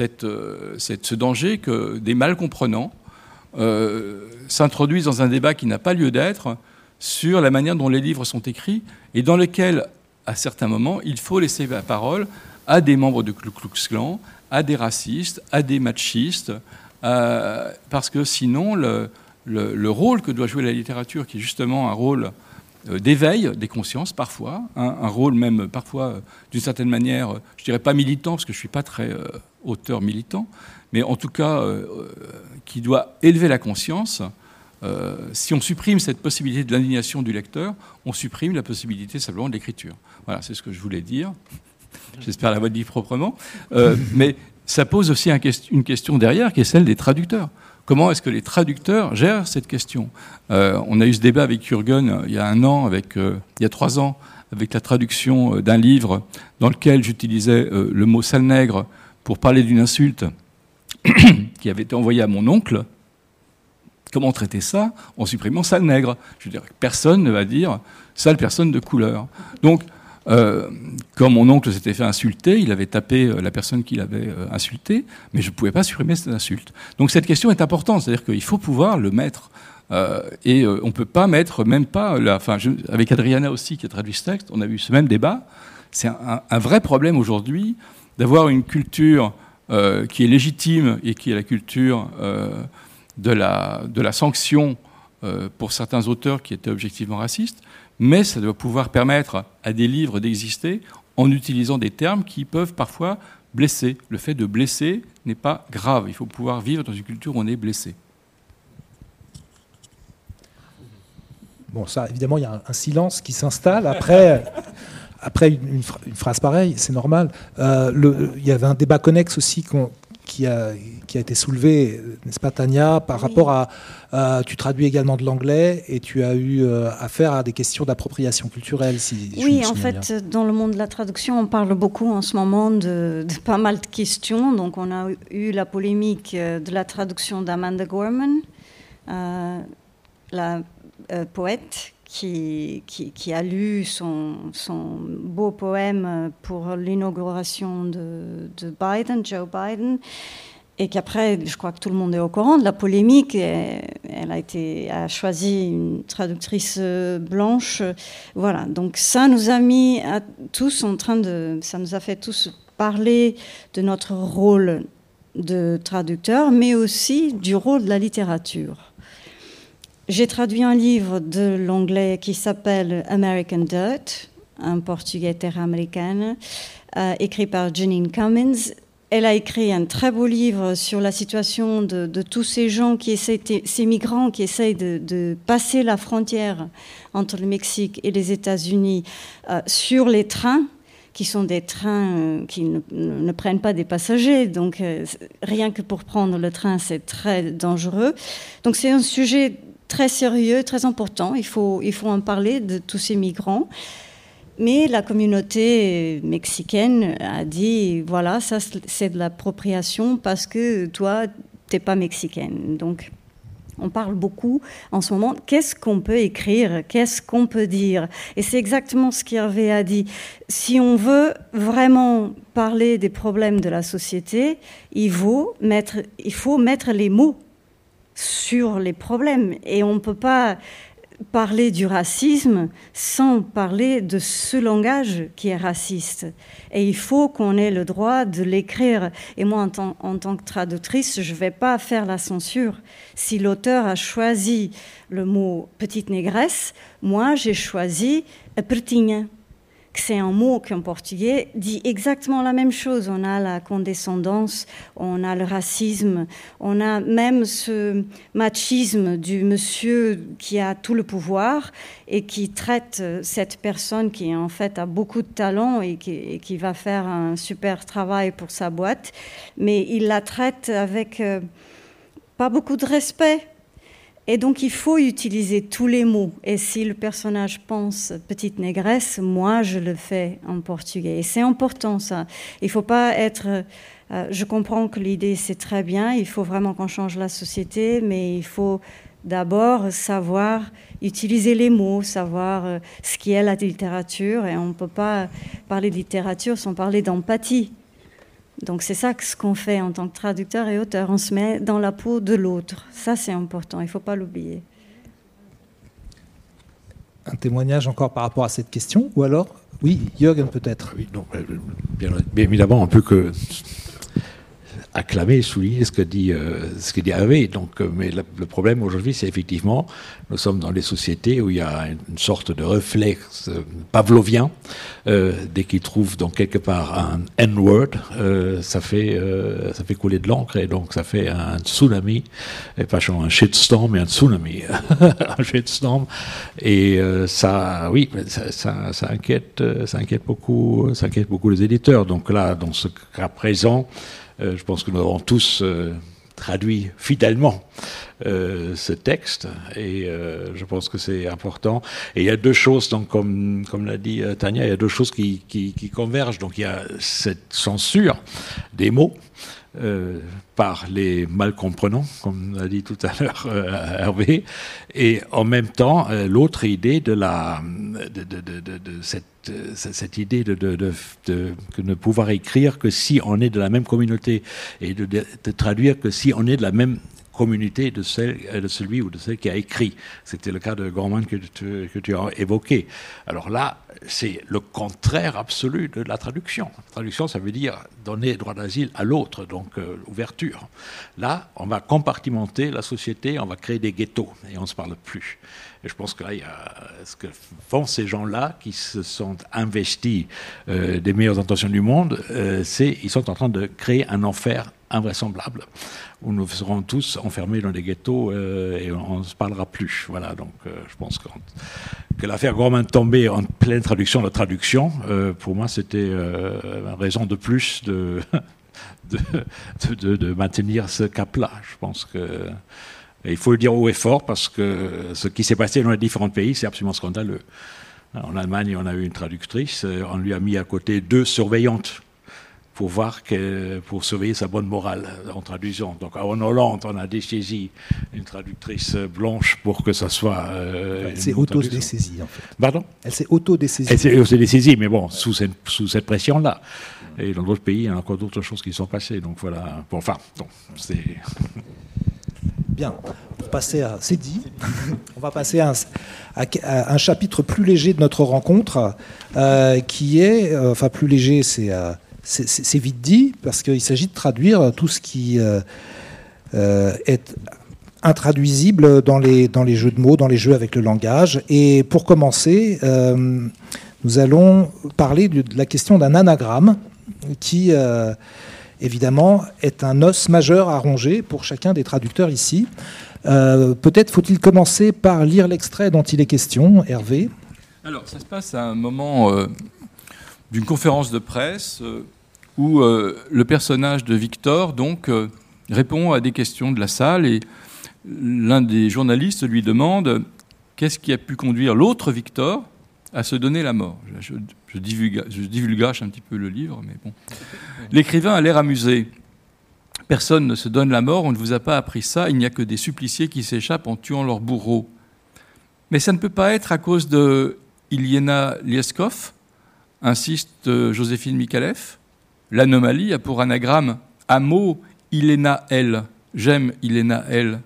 euh, ce danger que des mal comprenants euh, s'introduisent dans un débat qui n'a pas lieu d'être sur la manière dont les livres sont écrits et dans lequel, à certains moments, il faut laisser la parole à des membres de Ku Klux Klan, à des racistes, à des machistes, euh, parce que sinon, le, le, le, rôle que doit jouer la littérature, qui est justement un rôle euh, d'éveil des consciences parfois, hein, un rôle même parfois euh, d'une certaine manière, euh, je dirais pas militant, parce que je suis pas très euh, auteur militant, mais en tout cas euh, qui doit élever la conscience. si on supprime cette possibilité de l'indignation du lecteur, on supprime la possibilité simplement de l'écriture. Voilà, c'est ce que je voulais dire. J'espère l'avoir dit proprement. mais ça pose aussi un, une question derrière qui est celle des traducteurs. Comment est-ce que les traducteurs gèrent cette question euh, On a eu ce débat avec Jürgen euh, il y a un an, avec, euh, il y a trois ans, avec la traduction d'un livre dans lequel j'utilisais le mot sale nègre pour parler d'une insulte qui avait été envoyée à mon oncle. Comment traiter ça en supprimant sale nègre? Je veux dire, personne ne va dire sale personne de couleur. Donc, euh, quand mon oncle s'était fait insulter, il avait tapé euh, la personne qui l'avait euh, insulté, mais je ne pouvais pas supprimer cette insulte. Donc cette question est importante, c'est-à-dire qu'il faut pouvoir le mettre. Euh, et on ne peut pas mettre, même pas, avec Adriana aussi qui a traduit ce texte, on a eu ce même débat. C'est un, vrai problème aujourd'hui d'avoir une culture qui est légitime et qui est la culture de la sanction pour certains auteurs qui étaient objectivement racistes, mais ça doit pouvoir permettre à des livres d'exister en utilisant des termes qui peuvent parfois blesser. Le fait de blesser n'est pas grave. Il faut pouvoir vivre dans une culture où on est blessé. Bon, ça, évidemment, il y a un, silence qui s'installe après, après une, phrase pareille, c'est normal. Euh, il y avait un débat connexe aussi qui a, qui a été soulevé, n'est-ce pas Tania, par oui. rapport à... Euh, tu traduis également de l'anglais et tu as eu euh, affaire à des questions d'appropriation culturelle. Si oui, en fait, bien. dans le monde de la traduction, on parle beaucoup en ce moment de, de, pas mal de questions. Donc on a eu la polémique de la traduction d'Amanda Gorman, euh, la poète qui, a lu son, beau poème pour l'inauguration de, de, Biden, Joe Biden, et qu'après, je crois que tout le monde est au courant de la polémique. Elle a, été, a choisi une traductrice euh, blanche. Voilà, donc ça nous a mis tous en train de. Ça nous a fait tous parler de notre rôle de traducteur, mais aussi du rôle de la littérature. J'ai traduit un livre de l'anglais qui s'appelle American Dirt, un portugais terre américaine, euh, écrit par Janine Cummins. Elle a écrit un très beau livre sur la situation de, tous ces gens qui essaient, ces migrants qui essayent de, passer la frontière entre le Mexique et les États-Unis euh, sur les trains qui sont des trains euh, qui ne, ne, prennent pas des passagers. Donc, rien que pour prendre le train, c'est très dangereux. Donc, c'est un sujet très sérieux, très important. Il faut, il faut en parler de tous ces migrants. Mais la communauté mexicaine a dit voilà, ça c'est de l'appropriation parce que toi, tu n'es pas mexicaine. Donc, on parle beaucoup en ce moment. Qu'est-ce qu'on peut écrire? Qu'est-ce qu'on peut dire? Et c'est exactement ce qu'Hervé a dit. Si on veut vraiment parler des problèmes de la société, il faut mettre les mots sur les problèmes. Et on ne peut pas parler du racisme sans parler de ce langage qui est raciste. Et il faut qu'on ait le droit de l'écrire. Et moi, en tant, que traductrice, je ne vais pas faire la censure. Si l'auteur a choisi le mot petite négresse, moi, j'ai choisi pretinha que c'est un mot qu'en portugais dit exactement la même chose. On a la condescendance, on a le racisme, on a même ce machisme du monsieur qui a tout le pouvoir et qui traite cette personne qui en fait a beaucoup de talent et qui, et qui va faire un super travail pour sa boîte, mais il la traite avec euh, pas beaucoup de respect et donc il faut utiliser tous les mots. Et si le personnage pense petite négresse, moi je le fais en portugais. Et c'est important ça. Il ne faut pas être... Euh, je comprends que l'idée c'est très bien, il faut vraiment qu'on change la société, mais il faut d'abord savoir utiliser les mots, savoir euh, ce qui est la littérature. Et on ne peut pas parler de littérature sans parler d'empathie. Donc c'est ça ce qu'on fait en tant que traducteur et auteur, on se met dans la peau de l'autre. Ça c'est important, il ne faut pas l'oublier. un témoignage encore par rapport à cette question? Ou alors, oui, Jürgen peut-être. Oui, non, euh, bien, bien évidemment, on peut que acclamer, souligner ce que dit, euh, ce que dit Hervé. Donc, euh, mais le, le problème aujourd'hui, c'est effectivement, nous sommes dans des sociétés où il y a une, sorte de réflexe euh, pavlovien. Euh, dès qu'ils trouvent donc quelque part un N-word, euh, ça fait euh, ça fait couler de l'encre et donc ça fait un tsunami, et pas seulement un shitstorm, mais un tsunami, un shitstorm. Et ça, oui, ça, ça, ça inquiète, ça inquiète beaucoup, ça inquiète beaucoup les éditeurs. Donc là, dans ce cas présent. Euh, je pense que nous avons tous euh, traduit fidèlement euh, ce texte et je pense que c'est important. Et il y a deux choses, donc, comme, comme l'a dit Tania, il y a deux choses qui convergent. Donc il y a cette censure des mots. Euh, par les mal comprenants, comme l'a dit tout à l'heure euh, Hervé, et en même temps euh, l'autre idée de cette, idée de, ne pouvoir écrire que si on est de la même communauté et de traduire que si on est de la même communauté de, celle, de celui ou de celle qui a écrit. C'était le cas de Gorman que tu, as évoqué. Alors là, c'est le contraire absolu de la traduction. La traduction, ça veut dire donner droit d'asile à l'autre, donc euh, ouverture. Là, on va compartimenter la société, on va créer des ghettos et on ne se parle plus. Et je pense que là, ce que font ces gens-là qui se sont investis euh, des meilleures intentions du monde, euh, c'est ils sont en train de créer un enfer invraisemblable où nous serons tous enfermés dans des ghettos euh, et on ne se parlera plus. Voilà, donc je pense que, l'affaire Gorman tombée en pleine traduction de traduction, pour moi, c'était une raison de plus de, de, de maintenir ce cap-là. Je pense que. Et il faut le dire haut et fort parce que ce qui s'est passé dans les différents pays, c'est absolument scandaleux. En Allemagne, on a eu une traductrice, on lui a mis à côté deux surveillantes pour voir que, pour surveiller sa bonne morale en traduisant. Donc en Hollande, on a dessaisi une traductrice blanche pour que ça soit. Euh, Elle s'est auto-dessaisie en fait. Pardon? Elle s'est auto-dessaisie. Elle s'est auto-dessaisie, mais bon, sous cette, sous cette pression-là. Et dans d'autres pays, il y a encore d'autres choses qui sont passées. Donc voilà. Bon, enfin, bon, c'est. Bien, on va passer à, c'est dit. on va passer à un, chapitre plus léger de notre rencontre, euh, qui est, euh, enfin plus léger, c'est, euh, c'est, vite dit, parce qu'il s'agit de traduire tout ce qui est intraduisible dans les, dans les jeux de mots, dans les jeux avec le langage. Et pour commencer, nous allons parler de, la question d'un anagramme qui évidemment, est un os majeur à ronger pour chacun des traducteurs ici. Euh, Peut-être faut-il commencer par lire l'extrait dont il est question, Hervé. Alors, ça se passe à un moment euh, d'une conférence de presse euh, où le personnage de Victor donc répond à des questions de la salle et l'un des journalistes lui demande qu'est-ce qui a pu conduire l'autre Victor à se donner la mort. Je, un petit peu le livre. L'écrivain a l'air amusé. Personne ne se donne la mort, on ne vous a pas appris ça, il n'y a que des suppliciés qui s'échappent en tuant leur bourreau. Mais ça ne peut pas être à cause de Iliena Lieskov, insiste Joséphine Mikalev. L'anomalie a pour anagramme Amo Ilena L. J'aime Ilena L.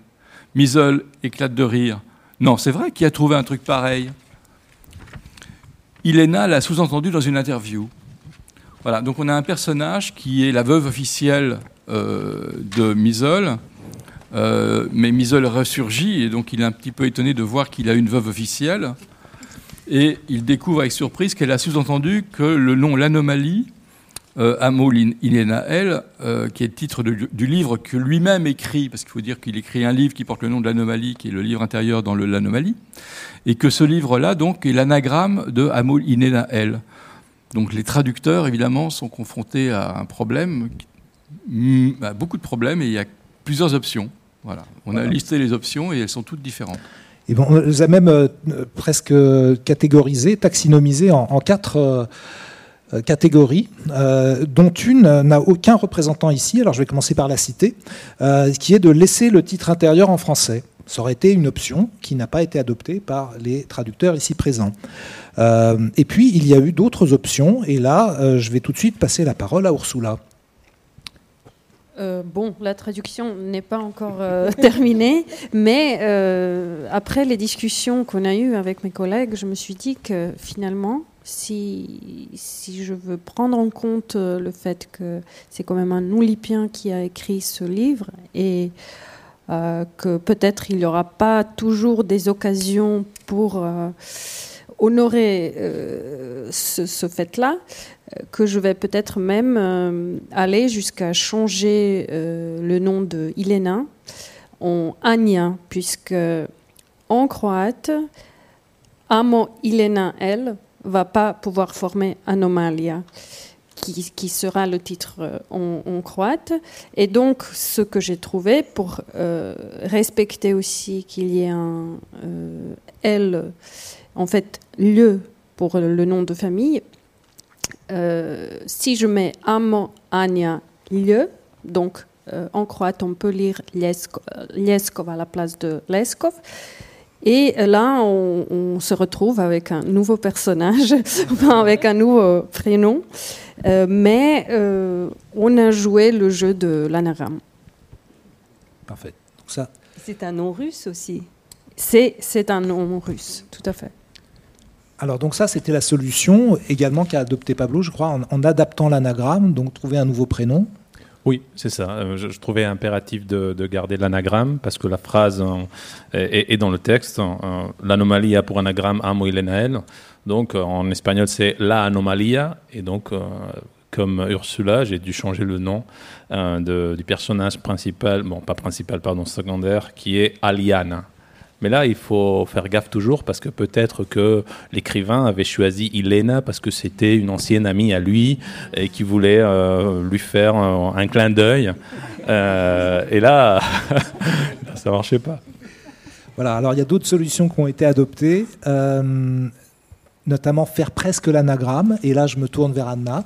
Misol éclate de rire. Non, c'est vrai qui a trouvé un truc pareil. Ilena l'a sous-entendu dans une interview. Voilà, donc on a un personnage qui est la veuve officielle euh, de Misol, euh, mais Misol ressurgit et donc il est un petit peu étonné de voir qu'il a une veuve officielle. Et il découvre avec surprise qu'elle a sous-entendu que le nom L'Anomalie, euh, L, euh, qui est le titre de, du livre que lui-même écrit, parce qu'il faut dire qu'il écrit un livre qui porte le nom de l'Anomalie, qui est le livre intérieur dans l'Anomalie, et que ce livre-là, donc, est l'anagramme de Amo Ilena L. Donc les traducteurs, évidemment, sont confrontés à un problème, à beaucoup de problèmes, et il y a plusieurs options. Voilà. On voilà. a listé les options et elles sont toutes différentes. Et bon, on les a même euh, presque catégorisées, taxinomisées en, en quatre euh, catégories, euh, dont une n'a aucun représentant ici, alors je vais commencer par la citer, euh, qui est de laisser le titre intérieur en français. Ça aurait été une option qui n'a pas été adoptée par les traducteurs ici présents. Euh, et puis, il y a eu d'autres options, et là, euh, je vais tout de suite passer la parole à Ursula. Euh, bon, la traduction n'est pas encore euh, terminée, mais euh, après les discussions qu'on a eues avec mes collègues, je me suis dit que finalement, si, si je veux prendre en compte euh, le fait que c'est quand même un Oulipien qui a écrit ce livre et euh, que peut-être il n'y aura pas toujours des occasions pour euh, honorer ce, fait-là, que je vais peut-être même aller jusqu'à changer le nom de Ilena en Anya, puisque en croate, Amo Ilena elle va pas pouvoir former Anomalia, qui, qui sera le titre euh, en, croate. Et donc, ce que j'ai trouvé pour euh, respecter aussi qu'il y ait un euh, elle, en fait, le pour le nom de famille, si je mets Amo Anya le, donc en croate on peut lire Lieskov à la place de Leskov. Et là, on, on se retrouve avec un nouveau personnage, enfin, avec un nouveau prénom. Euh, mais euh, on a joué le jeu de l'anagramme. Parfait. Donc ça, C'est un nom russe aussi. C'est, c'est un nom russe, tout à fait. alors donc ça, c'était la solution également qu'a adopté Pablo, je crois, en, en adaptant l'anagramme, donc trouver un nouveau prénom. Oui, c'est ça. Euh, Je, trouvais impératif de, de garder l'anagramme parce que la phrase euh, est, dans le texte. Euh, L'anomalia pour anagramme amo Ilenael. Donc en espagnol c'est la anomalia et donc comme Ursula, j'ai dû changer le nom du personnage principal, bon pas principal pardon, secondaire, qui est Aliana. Mais là, il faut faire gaffe toujours parce que peut-être que l'écrivain avait choisi Ilena parce que c'était une ancienne amie à lui et qui voulait euh, lui faire euh, un clin d'œil. Euh, et là, ça marchait pas. Voilà, alors il y a d'autres solutions qui ont été adoptées, notamment faire presque l'anagramme. Et là, je me tourne vers Anna.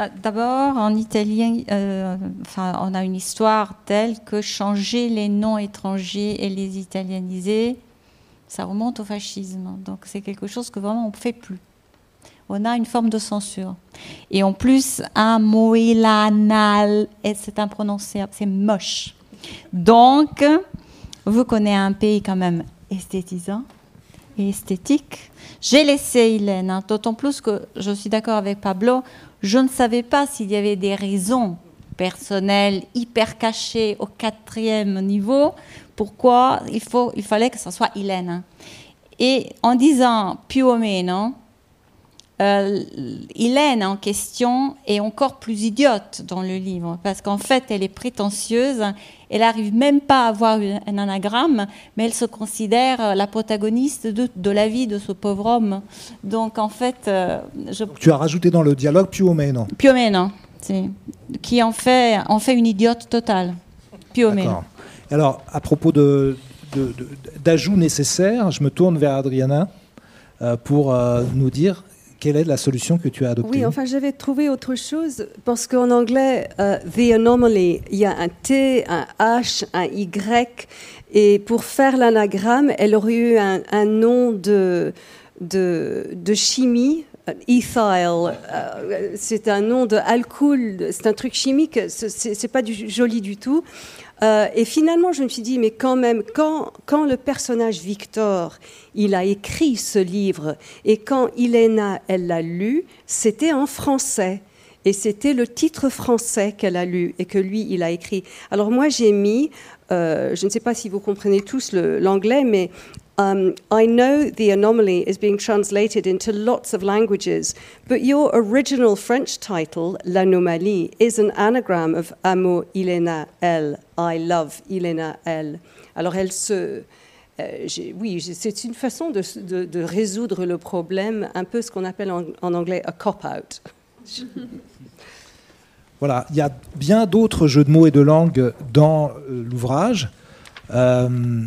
Bah, D'abord, en italien, euh, enfin, on a une histoire telle que changer les noms étrangers et les italianiser, ça remonte au fascisme. Donc c'est quelque chose que vraiment on ne fait plus. On a une forme de censure. Et en plus, un moilanal, et c'est imprononcable, c'est moche. Donc, vous connaissez un pays quand même esthétisant et esthétique. J'ai laissé Hélène, hein, d'autant plus que je suis d'accord avec Pablo, je ne savais pas s'il y avait des raisons personnelles hyper cachées au quatrième niveau, pourquoi il, faut, il fallait que ce soit Hélène. hein. Et en disant più o meno, euh, Hélène en question est encore plus idiote dans le livre, parce qu'en fait, elle est prétentieuse, elle n'arrive même pas à avoir un anagramme, mais elle se considère euh, la protagoniste de, de la vie de ce pauvre homme. Donc en fait, euh, je... Tu as rajouté dans le dialogue più o meno. più o meno, sì, qui en fait, en fait une idiote totale. Più o meno. D'accord. Alors, à propos de- d'ajouts nécessaires, je me tourne vers Adriana euh, pour euh, nous dire quelle est la solution que tu as adoptée. Oui, enfin, j'avais trouvé autre chose parce qu'en anglais, euh, the anomaly, il y a un T, un H, un Y, et pour faire l'anagramme, elle aurait eu un, nom de, de chimie. Ethyl, euh, c'est un nom de alcool, c'est un truc chimique, c'est- pas du, joli du tout. Euh, et finalement, je me suis dit, mais quand même, quand, quand le personnage Victor, il a écrit ce livre, et quand Elena, elle l'a lu, c'était en français. Et c'était le titre français qu'elle a lu et que lui, il a écrit. Alors moi, j'ai mis, euh, je ne sais pas si vous comprenez tous l'anglais, mais um, I know the anomaly is being translated into lots of languages, but your original French title, L'Anomalie, is an anagram of Amo Ilena El. I love Ilena El. Alors elle se. euh, oui, c'est une façon de, résoudre le problème, un peu ce qu'on appelle en, anglais a cop-out. Voilà, il y a bien d'autres jeux de mots et de langue dans euh, l'ouvrage. Euh,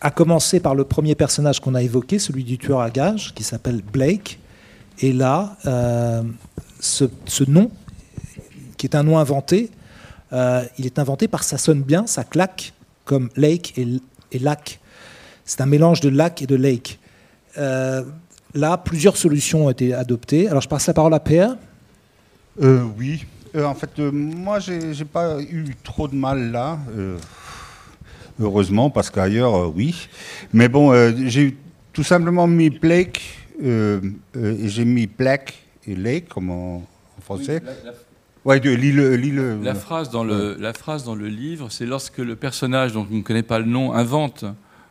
à commencer par le premier personnage qu'on a évoqué, celui du tueur à gages, qui s'appelle Blake. Et là, euh, ce, nom, qui est un nom inventé, euh, il est inventé par ça sonne bien, ça claque, comme lake et, lac. C'est un mélange de lac et de lake. Euh, là, plusieurs solutions ont été adoptées. Alors, je passe la parole à Pierre. Oui. En fait, moi, j'ai pas eu trop de mal là. Heureusement, parce qu'ailleurs, euh, oui. Mais bon, euh, j'ai tout simplement mis Blake euh, et j'ai mis Black et Lake, comme en, en français. Ouais, de l'île. l'île- La phrase dans le, la phrase dans le livre, c'est lorsque le personnage dont on ne connaît pas le nom invente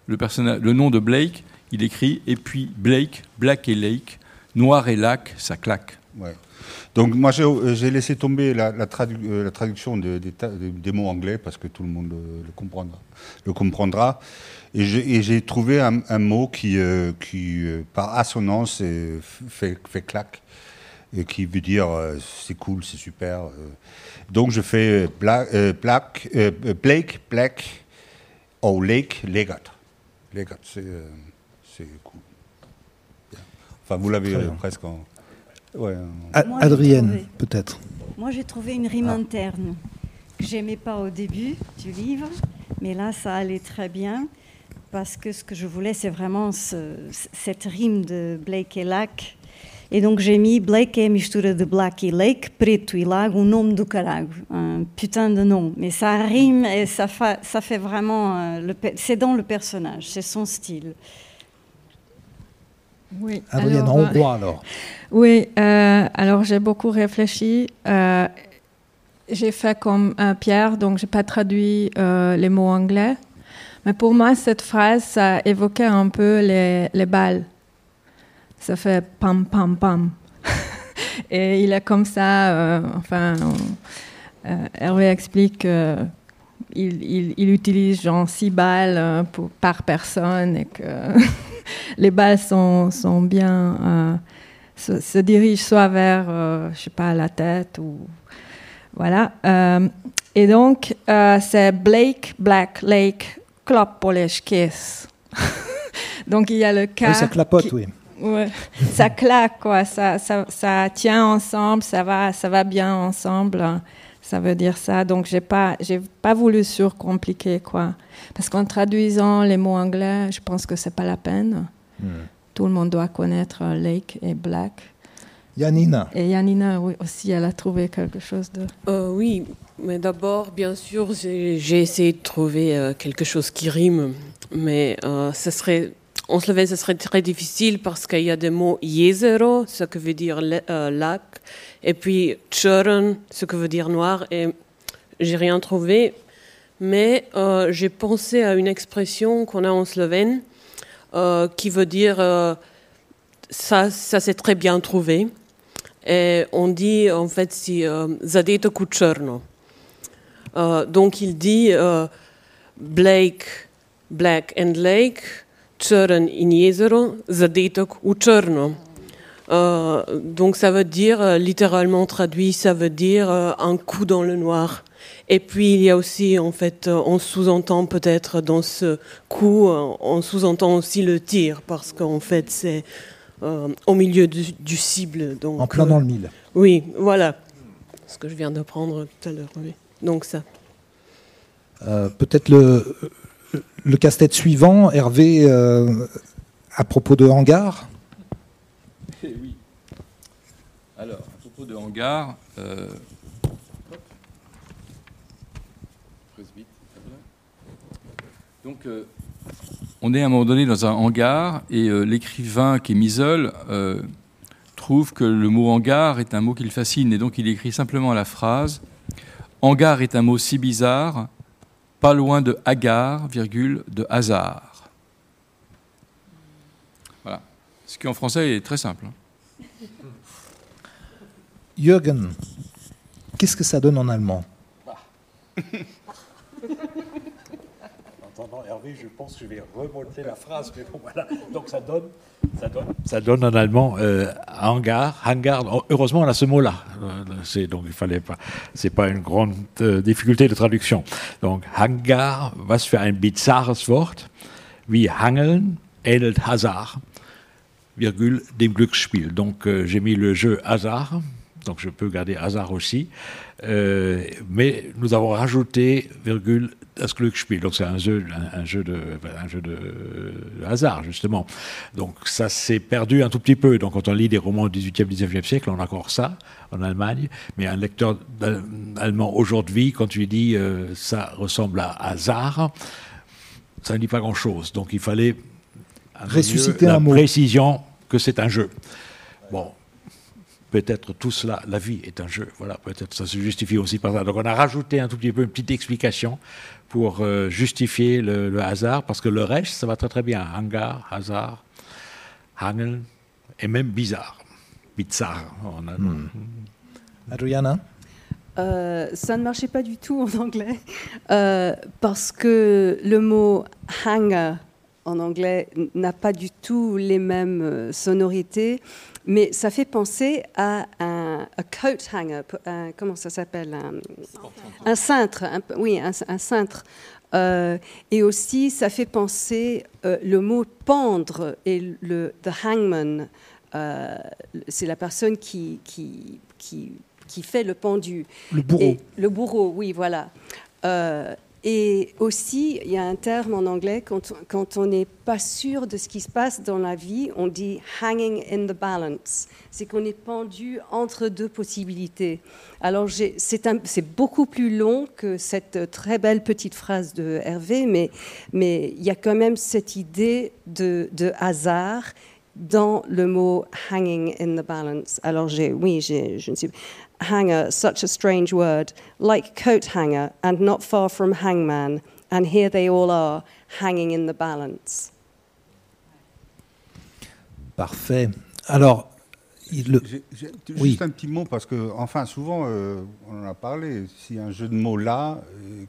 le, personnage, le nom de Blake, il écrit et puis Blake, Black et Lake, noir et lac, ça claque. Ouais. Donc moi j'ai euh, j'ai laissé tomber la, la tradu- euh, la traduction de- des, mots anglais parce que tout le monde le, le comprendra. Le comprendra. Et j'ai trouvé un, un mot qui, euh, qui euh, par assonance, euh, fait, fait claque et qui veut dire euh, c'est cool, c'est super. euh. Donc je fais euh, euh, Blake, Black, ou Lake, Legat. Legat, c'est euh, cool. Enfin, vous l'avez euh, presque en. Ouais, Moi, Adrienne, trouvé. peut-être. Moi, j'ai trouvé une rime interne que j'aimais pas au début du livre, mais là, ça allait très bien parce que ce que je voulais, c'est vraiment ce- cette rime de Blake et Lac. E donc j'ai mis Blake é a mistura de Black e Lake, preto e lago, um nome do carago, un putain de nom. Mais ça rime et ça, fa- ça fait vraiment, euh, c'est dans le personnage, c'est son style. Oui, Adrienne, alors, en euh, hongrois alors. Oui, euh, alors j'ai beaucoup réfléchi. Euh, j'ai fait comme euh, Pierre, donc j'ai pas traduit les mots anglais. Mais pour moi, cette phrase, ça évoquait un peu les, les balles. Ça fait pam, pam, pam. Et il est comme ça, enfin, Hervé explique qu'il il, il utilise genre six balles pour- par personne et que les balles sont, sont bien, euh, se, se dirigent soit vers, euh, je sais pas, la tête ou voilà. Euh, et donc, c'est Blake, Black, Lake, Kloppolish Kiss. donc, il y a le cas. Oui, ça clapote, qui- oui. Ouais, ça claque, quoi. Ça, ça, ça tient ensemble, ça va, ça va bien ensemble. Ça veut dire ça. Donc, j'ai pas, j'ai pas voulu surcompliquer, quoi. Parce qu'en traduisant les mots anglais, je pense que c'est pas la peine. Tout le monde doit connaître euh, Lake et Black. Yanina. Et Yanina, oui, aussi, elle a trouvé quelque chose de. Euh, oui, mais d'abord, bien sûr, j'ai j'ai essayé de trouver euh, quelque chose qui rime, mais euh, ce serait, en slovène, ce serait très difficile parce qu'il y a des mots jezero, ce que veut dire euh, lac, et puis črn, ce que veut dire noir, et j'ai rien trouvé. Mais euh, j'ai pensé à une expression qu'on a en slovène euh, qui veut dire euh, ça, ça c'est très bien trouvé. Et on dit en fait si euh, zadeto ku črno. Euh, donc il dit Blake, Black and Lake, črn in jezero, zadetok u črno. Euh, donc ça veut dire, euh, littéralement traduit, ça veut dire euh, un coup dans le noir. Et puis il y a aussi, en fait, on sous-entend peut-être dans ce coup, on sous-entend aussi le tir, parce qu'en fait c'est euh, au milieu du, du cible. Donc, En plein dans le mille. Oui, voilà. Ce que je viens d'apprendre tout à l'heure. Oui. Donc ça. Peut-être le, le casse-tête suivant, Hervé, euh, à propos de hangar. Eh oui. Alors, à propos de hangar, euh, donc euh, on est à un moment donné dans un hangar et l'écrivain qui est Misol trouve que le mot hangar est un mot qui le fascine et donc il écrit simplement la phrase Hangar est un mot si bizarre, pas loin de hagar, virgule, de hasard. Voilà. Ce qui en français est très simple. hein. Jürgen, qu'est-ce que ça donne en allemand? Je pense que je vais remonter la phrase. Donc ça donne, ça donne, en allemand euh, hangar. Oh, Heureusement, on a ce mot-là. Euh, C'est donc il fallait pas. C'est pas une grande euh, difficulté de traduction. Donc hangar, was für ein bizarres Wort, wie hangeln ähnelt Hasard, virgule dem Glücksspiel. Donc j'ai mis le jeu hasard donc je peux garder hasard aussi. Euh, mais nous avons rajouté virgule das Glücksspiel, donc c'est un jeu, un, un, jeu de, un jeu de, de, hasard justement. Donc ça s'est perdu un tout petit peu. Donc quand on lit des romans du 18e, 19e siècle, on a encore ça en Allemagne. Mais un lecteur allemand aujourd'hui, quand tu lui dis euh, ça ressemble à hasard, ça ne dit pas grand-chose. Donc il fallait ressusciter la un mot. précision que c'est un jeu. Bon, peut-être tout cela, la vie est un jeu. Voilà, peut-être ça se justifie aussi par ça. Donc on a rajouté un tout petit peu une petite explication pour euh, justifier le, le, hasard, parce que le reste, ça va très très bien. Hangar, hasard, hangeln, et même bizarre. Bizarre en allemand. Hmm. Adriana? Euh, ça ne marchait pas du tout en anglais euh, parce que le mot hanger en anglais n'a pas du tout les mêmes sonorités, mais ça fait penser à un a coat hanger, un, comment ça s'appelle un, un, cintre, un, oui, un, un cintre. Euh, et aussi, ça fait penser euh, le mot pendre et le the hangman, euh, c'est la personne qui, qui, qui, qui, fait le pendu. Le bourreau. Et, le bourreau, oui, voilà. Et aussi, il y a un terme en anglais, quand, on n'est pas sûr de ce qui se passe dans la vie, on dit hanging in the balance. C'est qu'on est pendu entre deux possibilités. Alors, c'est beaucoup plus long que cette très belle petite phrase de Hervé, mais, il y a quand même cette idée de hasard dans le mot hanging in the balance. Alors, oui, je ne sais pas hanger, such a strange word, like coat hanger, and not far from hangman, and here they all are, hanging in the balance. Parfait. Alors, juste oui. un petit mot parce que, enfin, souvent, euh, on en a parlé. S'il y a un jeu de mots là,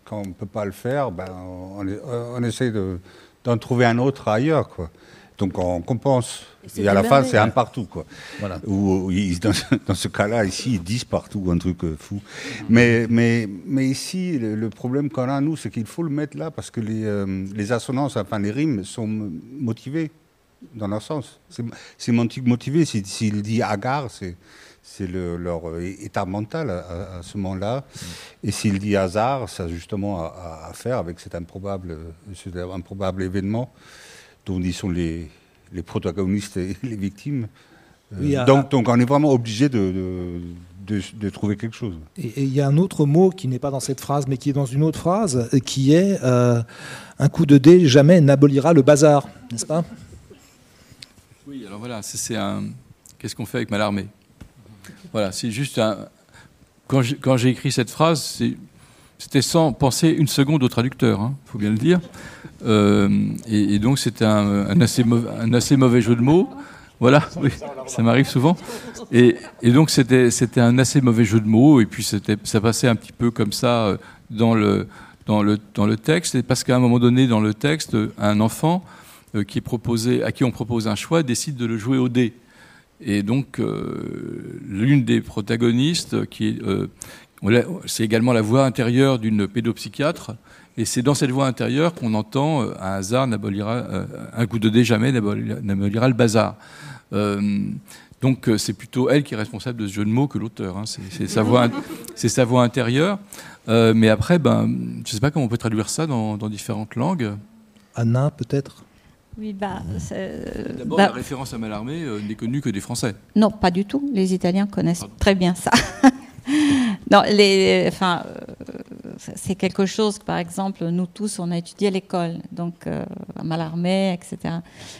quand on ne peut pas le faire, ben, on, on essaie de, d'en trouver un autre ailleurs, quoi. Donc on compense. Et, et à la fin, c'est un partout. Quoi. Voilà. Ou, dans, dans, ce cas-là, ici, ils disent partout, un truc euh, fou. Mais, mais, mais ici, le, le problème qu'on a, nous, c'est qu'il faut le mettre là parce que les, euh, les assonances, enfin les rimes, sont motivées dans leur sens. C'est motivé. S'il si, dit agar, c'est c'est le, leur état mental à, à ce moment-là. Et s'il dit hasard, ça a justement à, à, faire avec cet improbable, cet improbable événement dont ils sont les, les protagonistes et les victimes. Oui, euh, donc, donc on est vraiment obligé de, de, de, de, trouver quelque chose. Et il y a un autre mot qui n'est pas dans cette phrase, mais qui est dans une autre phrase, qui est euh, un coup de dé jamais n'abolira le bazar, n'est-ce pas? Oui, alors voilà, c'est un. Qu'est-ce qu'on fait avec Malarmé Voilà, c'est juste un. Quand j'ai écrit cette phrase, c'est c'était sans penser une seconde au traducteur, il hein, faut bien le dire. Euh, et, donc c'était un, assez mauvais jeu de mots. Voilà, ça m'arrive souvent. Et, donc c'était un assez mauvais jeu de mots. Et puis ça passait un petit peu comme ça euh, dans le, dans le, dans le texte. Parce qu'à un moment donné, dans le texte, un enfant euh, qui est proposé, à qui on propose un choix décide de le jouer au dé. Et donc, l'une des protagonistes, qui est, c'est également la voix intérieure d'une pédopsychiatre. Et c'est dans cette voix intérieure qu'on entend euh, un hasard n'abolira, euh, un coup de dé jamais n'abolira le bazar. Euh, donc c'est plutôt elle qui est responsable de ce jeu de mots que l'auteur. Hein. C'est sa voix, c'est sa voix intérieure. Euh, mais après, ben, je ne sais pas comment on peut traduire ça dans, dans différentes langues. Anna, peut-être? Oui, bah, D'abord, bah, la référence à Mallarmé euh, n'est connue que des Français. Non, pas du tout. Les Italiens connaissent Pardon. très bien ça. non, enfin, euh, c'est quelque chose que, par exemple, nous tous, on a étudié à l'école, donc euh, à Mallarmé, etc.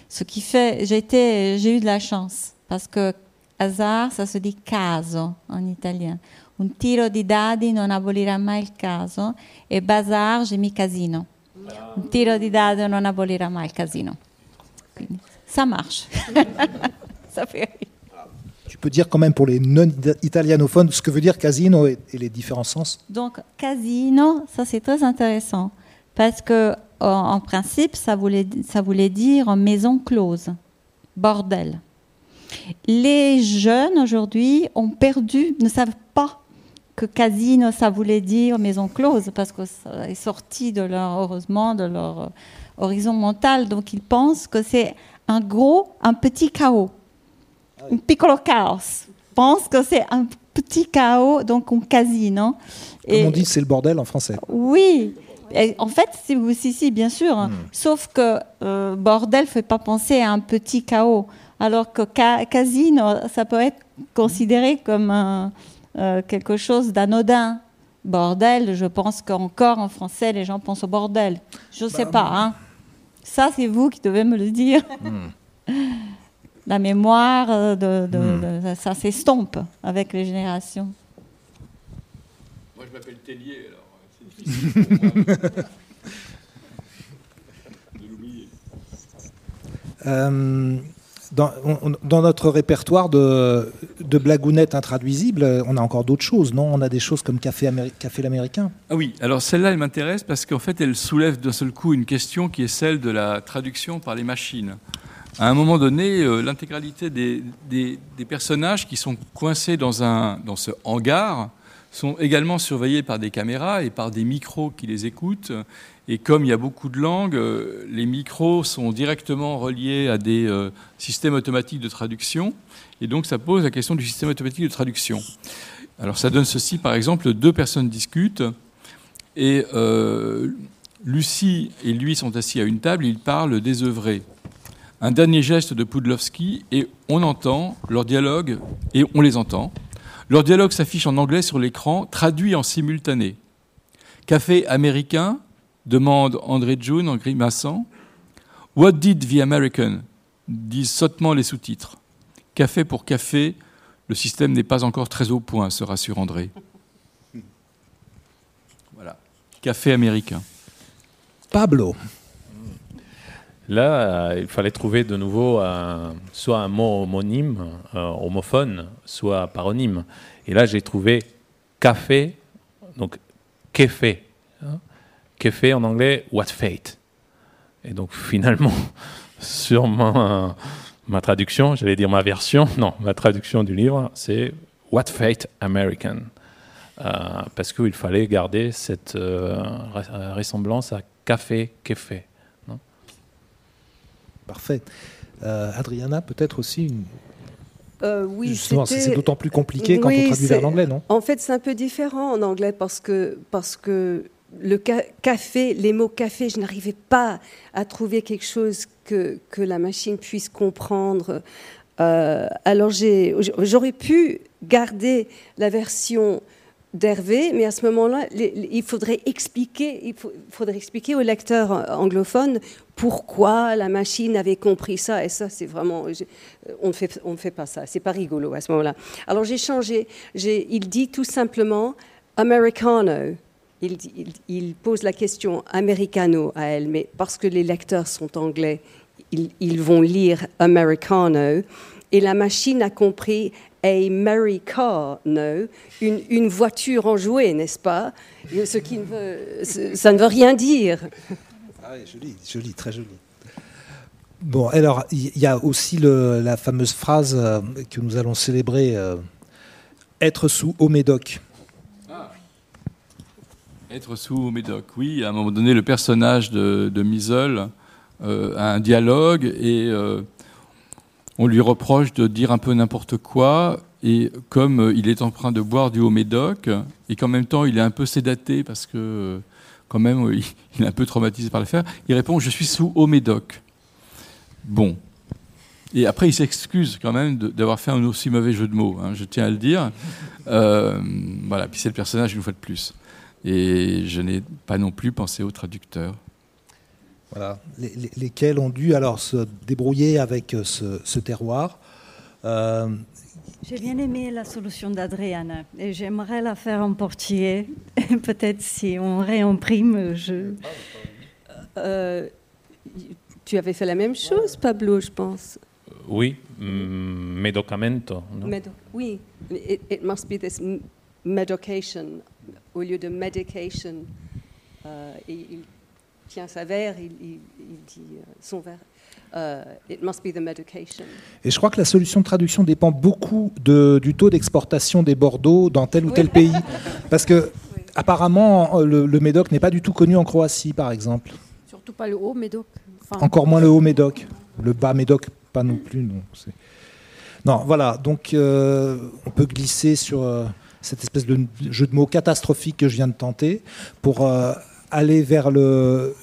Ce qui fait, j'ai eu de la chance parce que hasard, ça se dit caso en italien. Un tiro di dadi non abolirà mai il caso et bazar, j'ai mis casino. Un tiro di dadi non abolirà mai il casino. Ça marche. ça fait rire. Tu peux dire quand même pour les non-italianophones ce que veut dire casino et, les différents sens Donc, casino, ça c'est très intéressant parce que en, principe, ça voulait, ça voulait dire maison close, bordel. Les jeunes aujourd'hui ont perdu, ne savent pas que casino, ça voulait dire maison close parce que ça est sorti de leur, heureusement, de leur horizon mental. Donc, ils pensent que c'est un gros, un petit chaos un piccolo caos. pense que c'est un petit chaos, donc un casino. Comme on dit, c'est le bordel en français. Oui. Et en fait, si, si, si, bien sûr. hein. Sauf que euh, bordel fait pas penser à un petit chaos. Alors que ca- casino, ça peut être considéré comme un, euh, quelque chose d'anodin. Bordel, je pense qu'encore en français, les gens pensent au bordel. Je ne sais pas. Hein. Ça, c'est vous qui devez me le dire. La mémoire, euh, de, de- ça s'estompe avec les générations. Moi, je m'appelle Tellier, alors c'est difficile pour moi de l'oublier. Euh, dans, on- dans notre répertoire de, de blagounettes intraduisibles, on a encore d'autres choses, non? On a des choses comme Café, Améri- Café l'Américain. Ah oui, alors celle-là, elle m'intéresse parce qu'en fait, elle soulève d'un seul coup une question qui est celle de la traduction par les machines. À un moment donné, euh, l'intégralité des, personnages qui sont coincés dans, un, ce hangar sont également surveillés par des caméras et par des micros qui les écoutent. Et comme il y a beaucoup de langues, euh, les micros sont directement reliés à des euh, systèmes automatiques de traduction. Et donc, ça pose la question du système automatique de traduction. Alors, ça donne ceci, par exemple, deux personnes discutent et Lucie et lui sont assis à une table, ils parlent désœuvrés. Un dernier geste de Pudlowski et on entend leur dialogue, et on les entend. Leur dialogue s'affiche en anglais sur l'écran, traduit en simultané. Café américain demande André June en grimaçant. What did the American disent sottement les sous-titres. Café pour café, le système n'est pas encore très au point, se rassure André. Voilà. Café américain. Pablo. Là, euh, il fallait trouver de nouveau soit un mot homonyme, euh, homophone, soit paronyme. Et là, j'ai trouvé café, donc café. Hein. En anglais, what fate. Et donc finalement, sur ma, ma traduction, j'allais dire ma version, non, ma traduction du livre, c'est What Fate American. Euh, parce qu'il fallait garder cette euh, re- ressemblance à café, café. Parfait. Euh, Adriana, peut-être aussi une... Euh, oui, Justement, c'est d'autant plus compliqué quand Oui, on traduit vers l'anglais, non En fait, c'est un peu différent en anglais parce que, parce que le ca- café, les mots café, je n'arrivais pas à trouver quelque chose que, que la machine puisse comprendre. Euh, alors, j'aurais pu garder la version d'Hervé, mais à ce moment-là, il faudrait expliquer, il faudrait expliquer au lecteur anglophone pourquoi la machine avait compris ça. Et ça, c'est vraiment, on ne fait, pas ça. C'est pas rigolo à ce moment-là. Alors j'ai changé. Il dit tout simplement americano. Il pose la question americano à elle, mais parce que les lecteurs sont anglais, ils, ils vont lire americano. Et la machine a compris a merry car, no, une, une voiture enjouée, n'est-ce pas? Ce qui ne veut, ça ne veut rien dire. Ah oui, joli, joli, très joli. Bon, alors, il y a aussi le- la fameuse phrase euh, que nous allons célébrer euh, être sous au médoc. Être sous Médoc, oui. À un moment donné, le personnage de, de euh, a un dialogue et euh, on lui reproche de dire un peu n'importe quoi. Et comme euh, il est en train de boire du haut Médoc et qu'en même temps il est un peu sédaté parce que euh, quand même euh, il, est un peu traumatisé par l'affaire, il répond Je suis sous haut Médoc. Bon. Et après, il s'excuse quand même d'avoir fait un aussi mauvais jeu de mots, hein, je tiens à le dire. Voilà, puis c'est le personnage une fois de plus. Et je n'ai pas non plus pensé au traducteur. Voilà, les- les- lesquels ont dû alors se débrouiller avec euh, ce, ce terroir. Euh, J'ai bien aimé la solution d'Adriana et j'aimerais la faire en portugais. Peut-être si on réimprime, je... Euh, tu avais fait la même chose, Pablo, je pense. Oui, mm, medicamento. non? Medo- oui, it, it must be this m- medication au lieu de medication. Euh, et tient sa verre, il, il- il dit euh, son verre. Euh, it must be the medication. et je crois que la solution de traduction dépend beaucoup de- du taux d'exportation des Bordeaux dans tel ou tel Oui. pays. Parce que, apparemment, le, le Médoc n'est pas du tout connu en Croatie, par exemple. Surtout pas le haut Médoc. Enfin, Encore moins le haut Médoc. Le bas Médoc, pas non plus. Non, Non, voilà. Donc, euh, on peut glisser sur euh, cette espèce de jeu de mots catastrophique que je viens de tenter pour euh, aller vers le,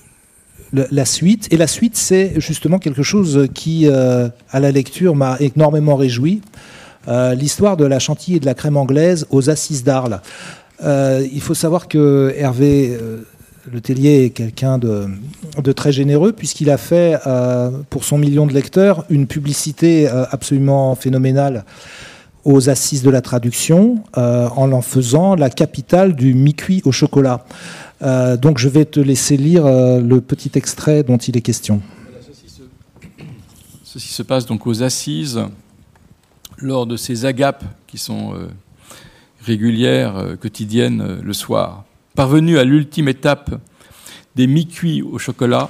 la suite. Et la suite, c'est justement quelque chose qui, euh, à la lecture, m'a énormément réjoui. Euh, L'histoire de la chantilly et de la crème anglaise aux assises d'Arles. Euh, il faut savoir que Hervé Le Tellier est quelqu'un de, de très généreux puisqu'il a fait pour son million de lecteurs une publicité absolument phénoménale aux assises de la traduction en en faisant la capitale du mi-cuit au chocolat. Euh, donc je vais te laisser lire euh, le petit extrait dont il est question. Ceci se passe donc aux assises lors de ces agapes qui sont euh, régulières, quotidiennes le soir. Parvenu à l'ultime étape des mi-cuits au chocolat,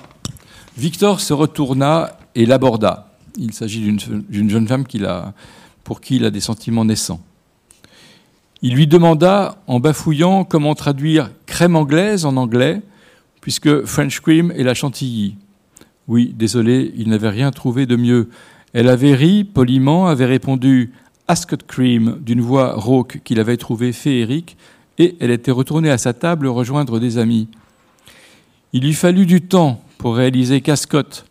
Victor se retourna et l'aborda. Il s'agit d'une jeune femme pour qui il a des sentiments naissants. Il lui demanda, en bafouillant, comment traduire crème anglaise en anglais, puisque French cream est la chantilly. Oui, désolé, il n'avait rien trouvé de mieux. Elle avait ri poliment, avait répondu Ascot Cream d'une voix rauque qu'il avait trouvée féerique, et elle était retournée à sa table rejoindre des amis. Il lui fallut du temps pour réaliser qu'Ascot,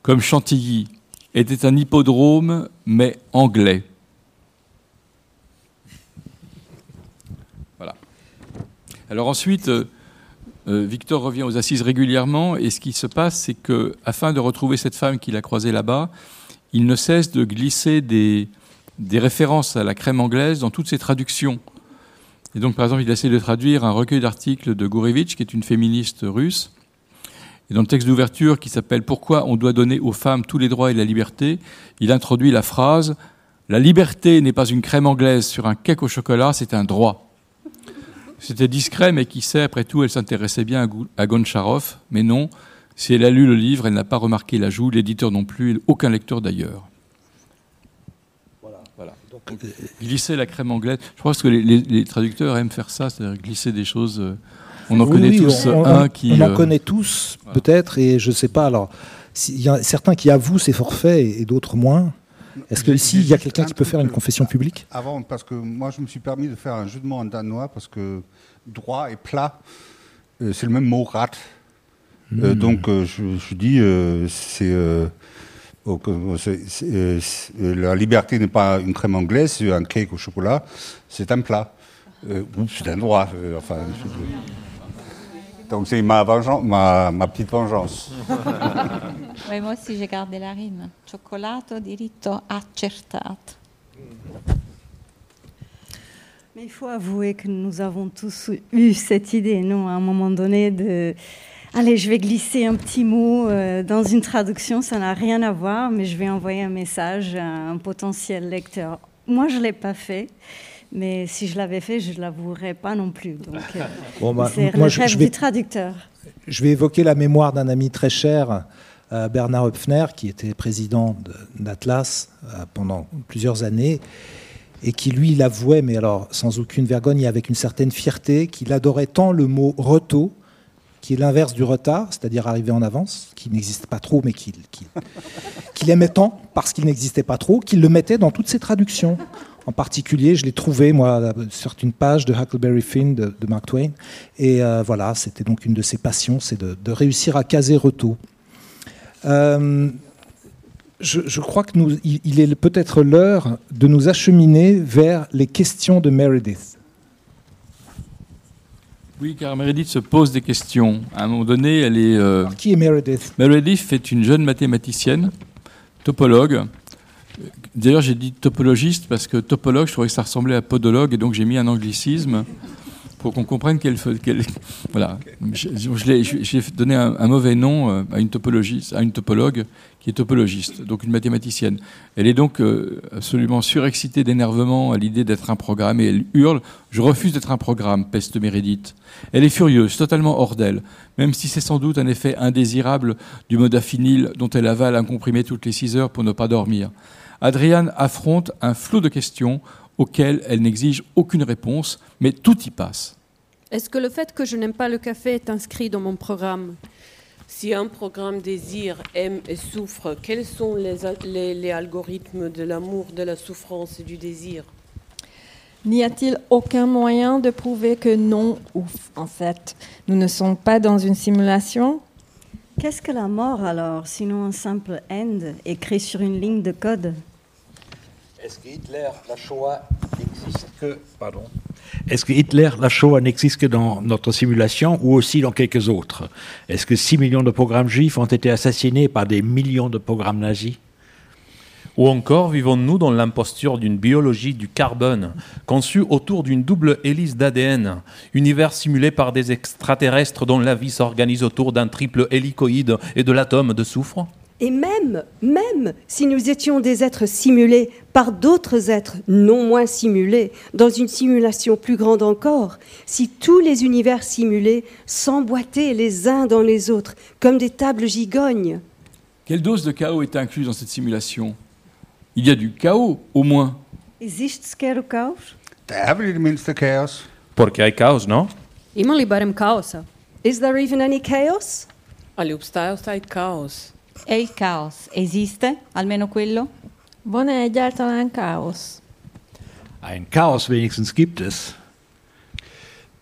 comme Chantilly, était un hippodrome, mais anglais. Alors ensuite, euh, euh, Victor revient aux assises régulièrement et ce qui se passe, c'est que, afin de retrouver cette femme qu'il a croisée là-bas, il ne cesse de glisser des, références à la crème anglaise dans toutes ses traductions. Par exemple, il essaie de traduire un recueil d'articles de Gourevitch, qui est une féministe russe. Et dans le texte d'ouverture qui s'appelle Pourquoi on doit donner aux femmes tous les droits et la liberté, il introduit la phrase La liberté n'est pas une crème anglaise sur un cake au chocolat, c'est un droit. C'était discret, mais qui sait, après tout, elle s'intéressait bien à Goncharov. Mais non, si elle a lu le livre, elle n'a pas remarqué l'ajout, l'éditeur non plus, et aucun lecteur d'ailleurs. Voilà. Donc, glisser la crème anglaise. Je pense que les, les- les traducteurs aiment faire ça, c'est-à-dire glisser des choses. euh, On en Oui, connaît oui, tous on, un on- qui. on en euh, connaît tous, voilà. peut-être, et je ne sais pas. Alors, s'il y a certains qui avouent ces forfaits et, et d'autres moins. Est-ce que ici, il y a quelqu'un un qui peut faire une confession publique Avant, parce que moi, je me suis permis de faire un jeu de mots en danois, parce que droit et plat, euh, c'est le même mot rat. Euh, Hmm. donc, euh, je, je dis, euh, c'est. euh, la liberté n'est pas une crème anglaise, c'est un cake au chocolat, c'est un plat. Ou c'est un droit. enfin, je- donc, c'est ma, vengeance- ma, ma petite vengeance. Oui, moi aussi j'ai gardé la rime. Cioccolato, diritto, accertato. Mais il faut avouer que nous avons tous eu cette idée, non, à un moment donné, de allez, je vais glisser un petit mot euh, dans une traduction, ça n'a rien à voir, mais je vais envoyer un message à un potentiel lecteur. Moi, je ne l'ai pas fait, mais si je l'avais fait, je ne l'avouerais pas non plus. Donc, euh, Bon, bah, c'est le rêve je vais- du traducteur. Je vais évoquer la mémoire d'un ami très cher, euh, Bernard Höpfner, qui était président de- d'Atlas euh, pendant plusieurs années, et qui, lui, l'avouait, mais alors sans aucune vergogne et avec une certaine fierté, qu'il adorait tant le mot reto, qui est l'inverse du retard, c'est-à-dire arriver en avance, qui n'existe pas trop, mais qu'il aimait tant parce qu'il n'existait pas trop, qu'il le mettait dans toutes ses traductions. En particulier, je l'ai trouvé, moi, sur une page de Huckleberry Finn de, de Mark Twain. Et euh, voilà, c'était donc une de ses passions, c'est de, de réussir à caser Reto. Euh, je, je crois que nous, il, il est peut-être l'heure de nous acheminer vers les questions de Meredith. Oui, car Meredith se pose des questions. À un moment donné, elle est. euh, Qui est Meredith? Meredith est une jeune mathématicienne, topologue. D'ailleurs, j'ai dit topologiste parce que topologue, je trouvais que ça ressemblait à podologue, et donc j'ai mis un anglicisme pour qu'on comprenne qu'elle. fe- qu'elle- voilà. J'ai donné un, mauvais nom euh, à une topologiste, à une topologue qui est topologiste, donc une mathématicienne. Elle est donc euh, absolument surexcitée d'énervement à l'idée d'être un programme et elle hurle Je refuse d'être un programme, peste Meredith. Elle est furieuse, totalement hors d'elle, même si c'est sans doute un effet indésirable du modafinil dont elle avale un comprimé toutes les 6 heures pour ne pas dormir. Adriane affronte un flot de questions auxquelles elle n'exige aucune réponse, mais tout y passe. Est-ce que le fait que je n'aime pas le café est inscrit dans mon programme? Si un programme désire, aime et souffre, quels sont les, les- les algorithmes de l'amour, de la souffrance et du désir? N'y a-t-il aucun moyen de prouver que non, ou en fait, nous ne sommes pas dans une simulation? Qu'est-ce que la mort alors, sinon un simple end écrit sur une ligne de code? Est-ce que Hitler, la Shoah n'existe que. Pardon. Est-ce que Hitler, la Shoah n'existe que dans notre simulation ou aussi dans quelques autres? Est-ce que 6 millions de programmes juifs ont été assassinés par des millions de programmes nazis? Ou encore vivons-nous dans l'imposture d'une biologie du carbone, conçue autour d'une double hélice d'ADN, univers simulé par des extraterrestres dont la vie s'organise autour d'un triple hélicoïde et de l'atome de soufre? Et même, même si nous étions des êtres simulés par d'autres êtres non moins simulés, dans une simulation plus grande encore, si tous les univers simulés s'emboîtaient les uns dans les autres, comme des tables gigognes, Quelle dose de chaos est incluse dans cette simulation? Il y a du chaos, au moins. Existe sequer o caos? Det mindste kaos. Porque hay caos, ¿no? Ima li barem kaosa? is there even any chaos? Ali obstaja vsaj kaos. E il caos esiste, almeno quello? Van-e egyáltalán káosz? Ein Chaos wenigstens gibt es.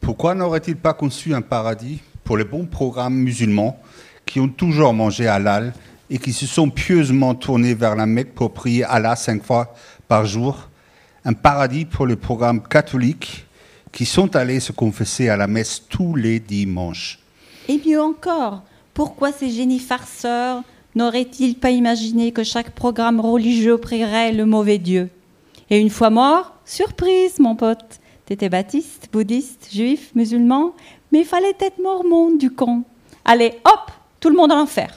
Pourquoi n'aurait-il pas conçu un paradis pour les bons programmes musulmans qui ont toujours mangé halal et qui se sont pieusement tournés vers la Mecque pour prier Allah cinq fois par jour? Un paradis pour les programmes catholiques qui sont allés se confesser à la messe tous les dimanches Et mieux encore, pourquoi ces génies farceurs n'auraient-ils pas imaginé que chaque programme religieux prierait le mauvais Dieu? Et une fois mort, surprise, mon pote, t'étais baptiste, bouddhiste, juif, musulman, mais il fallait être mormon, du con. Allez, hop, tout le monde en enfer.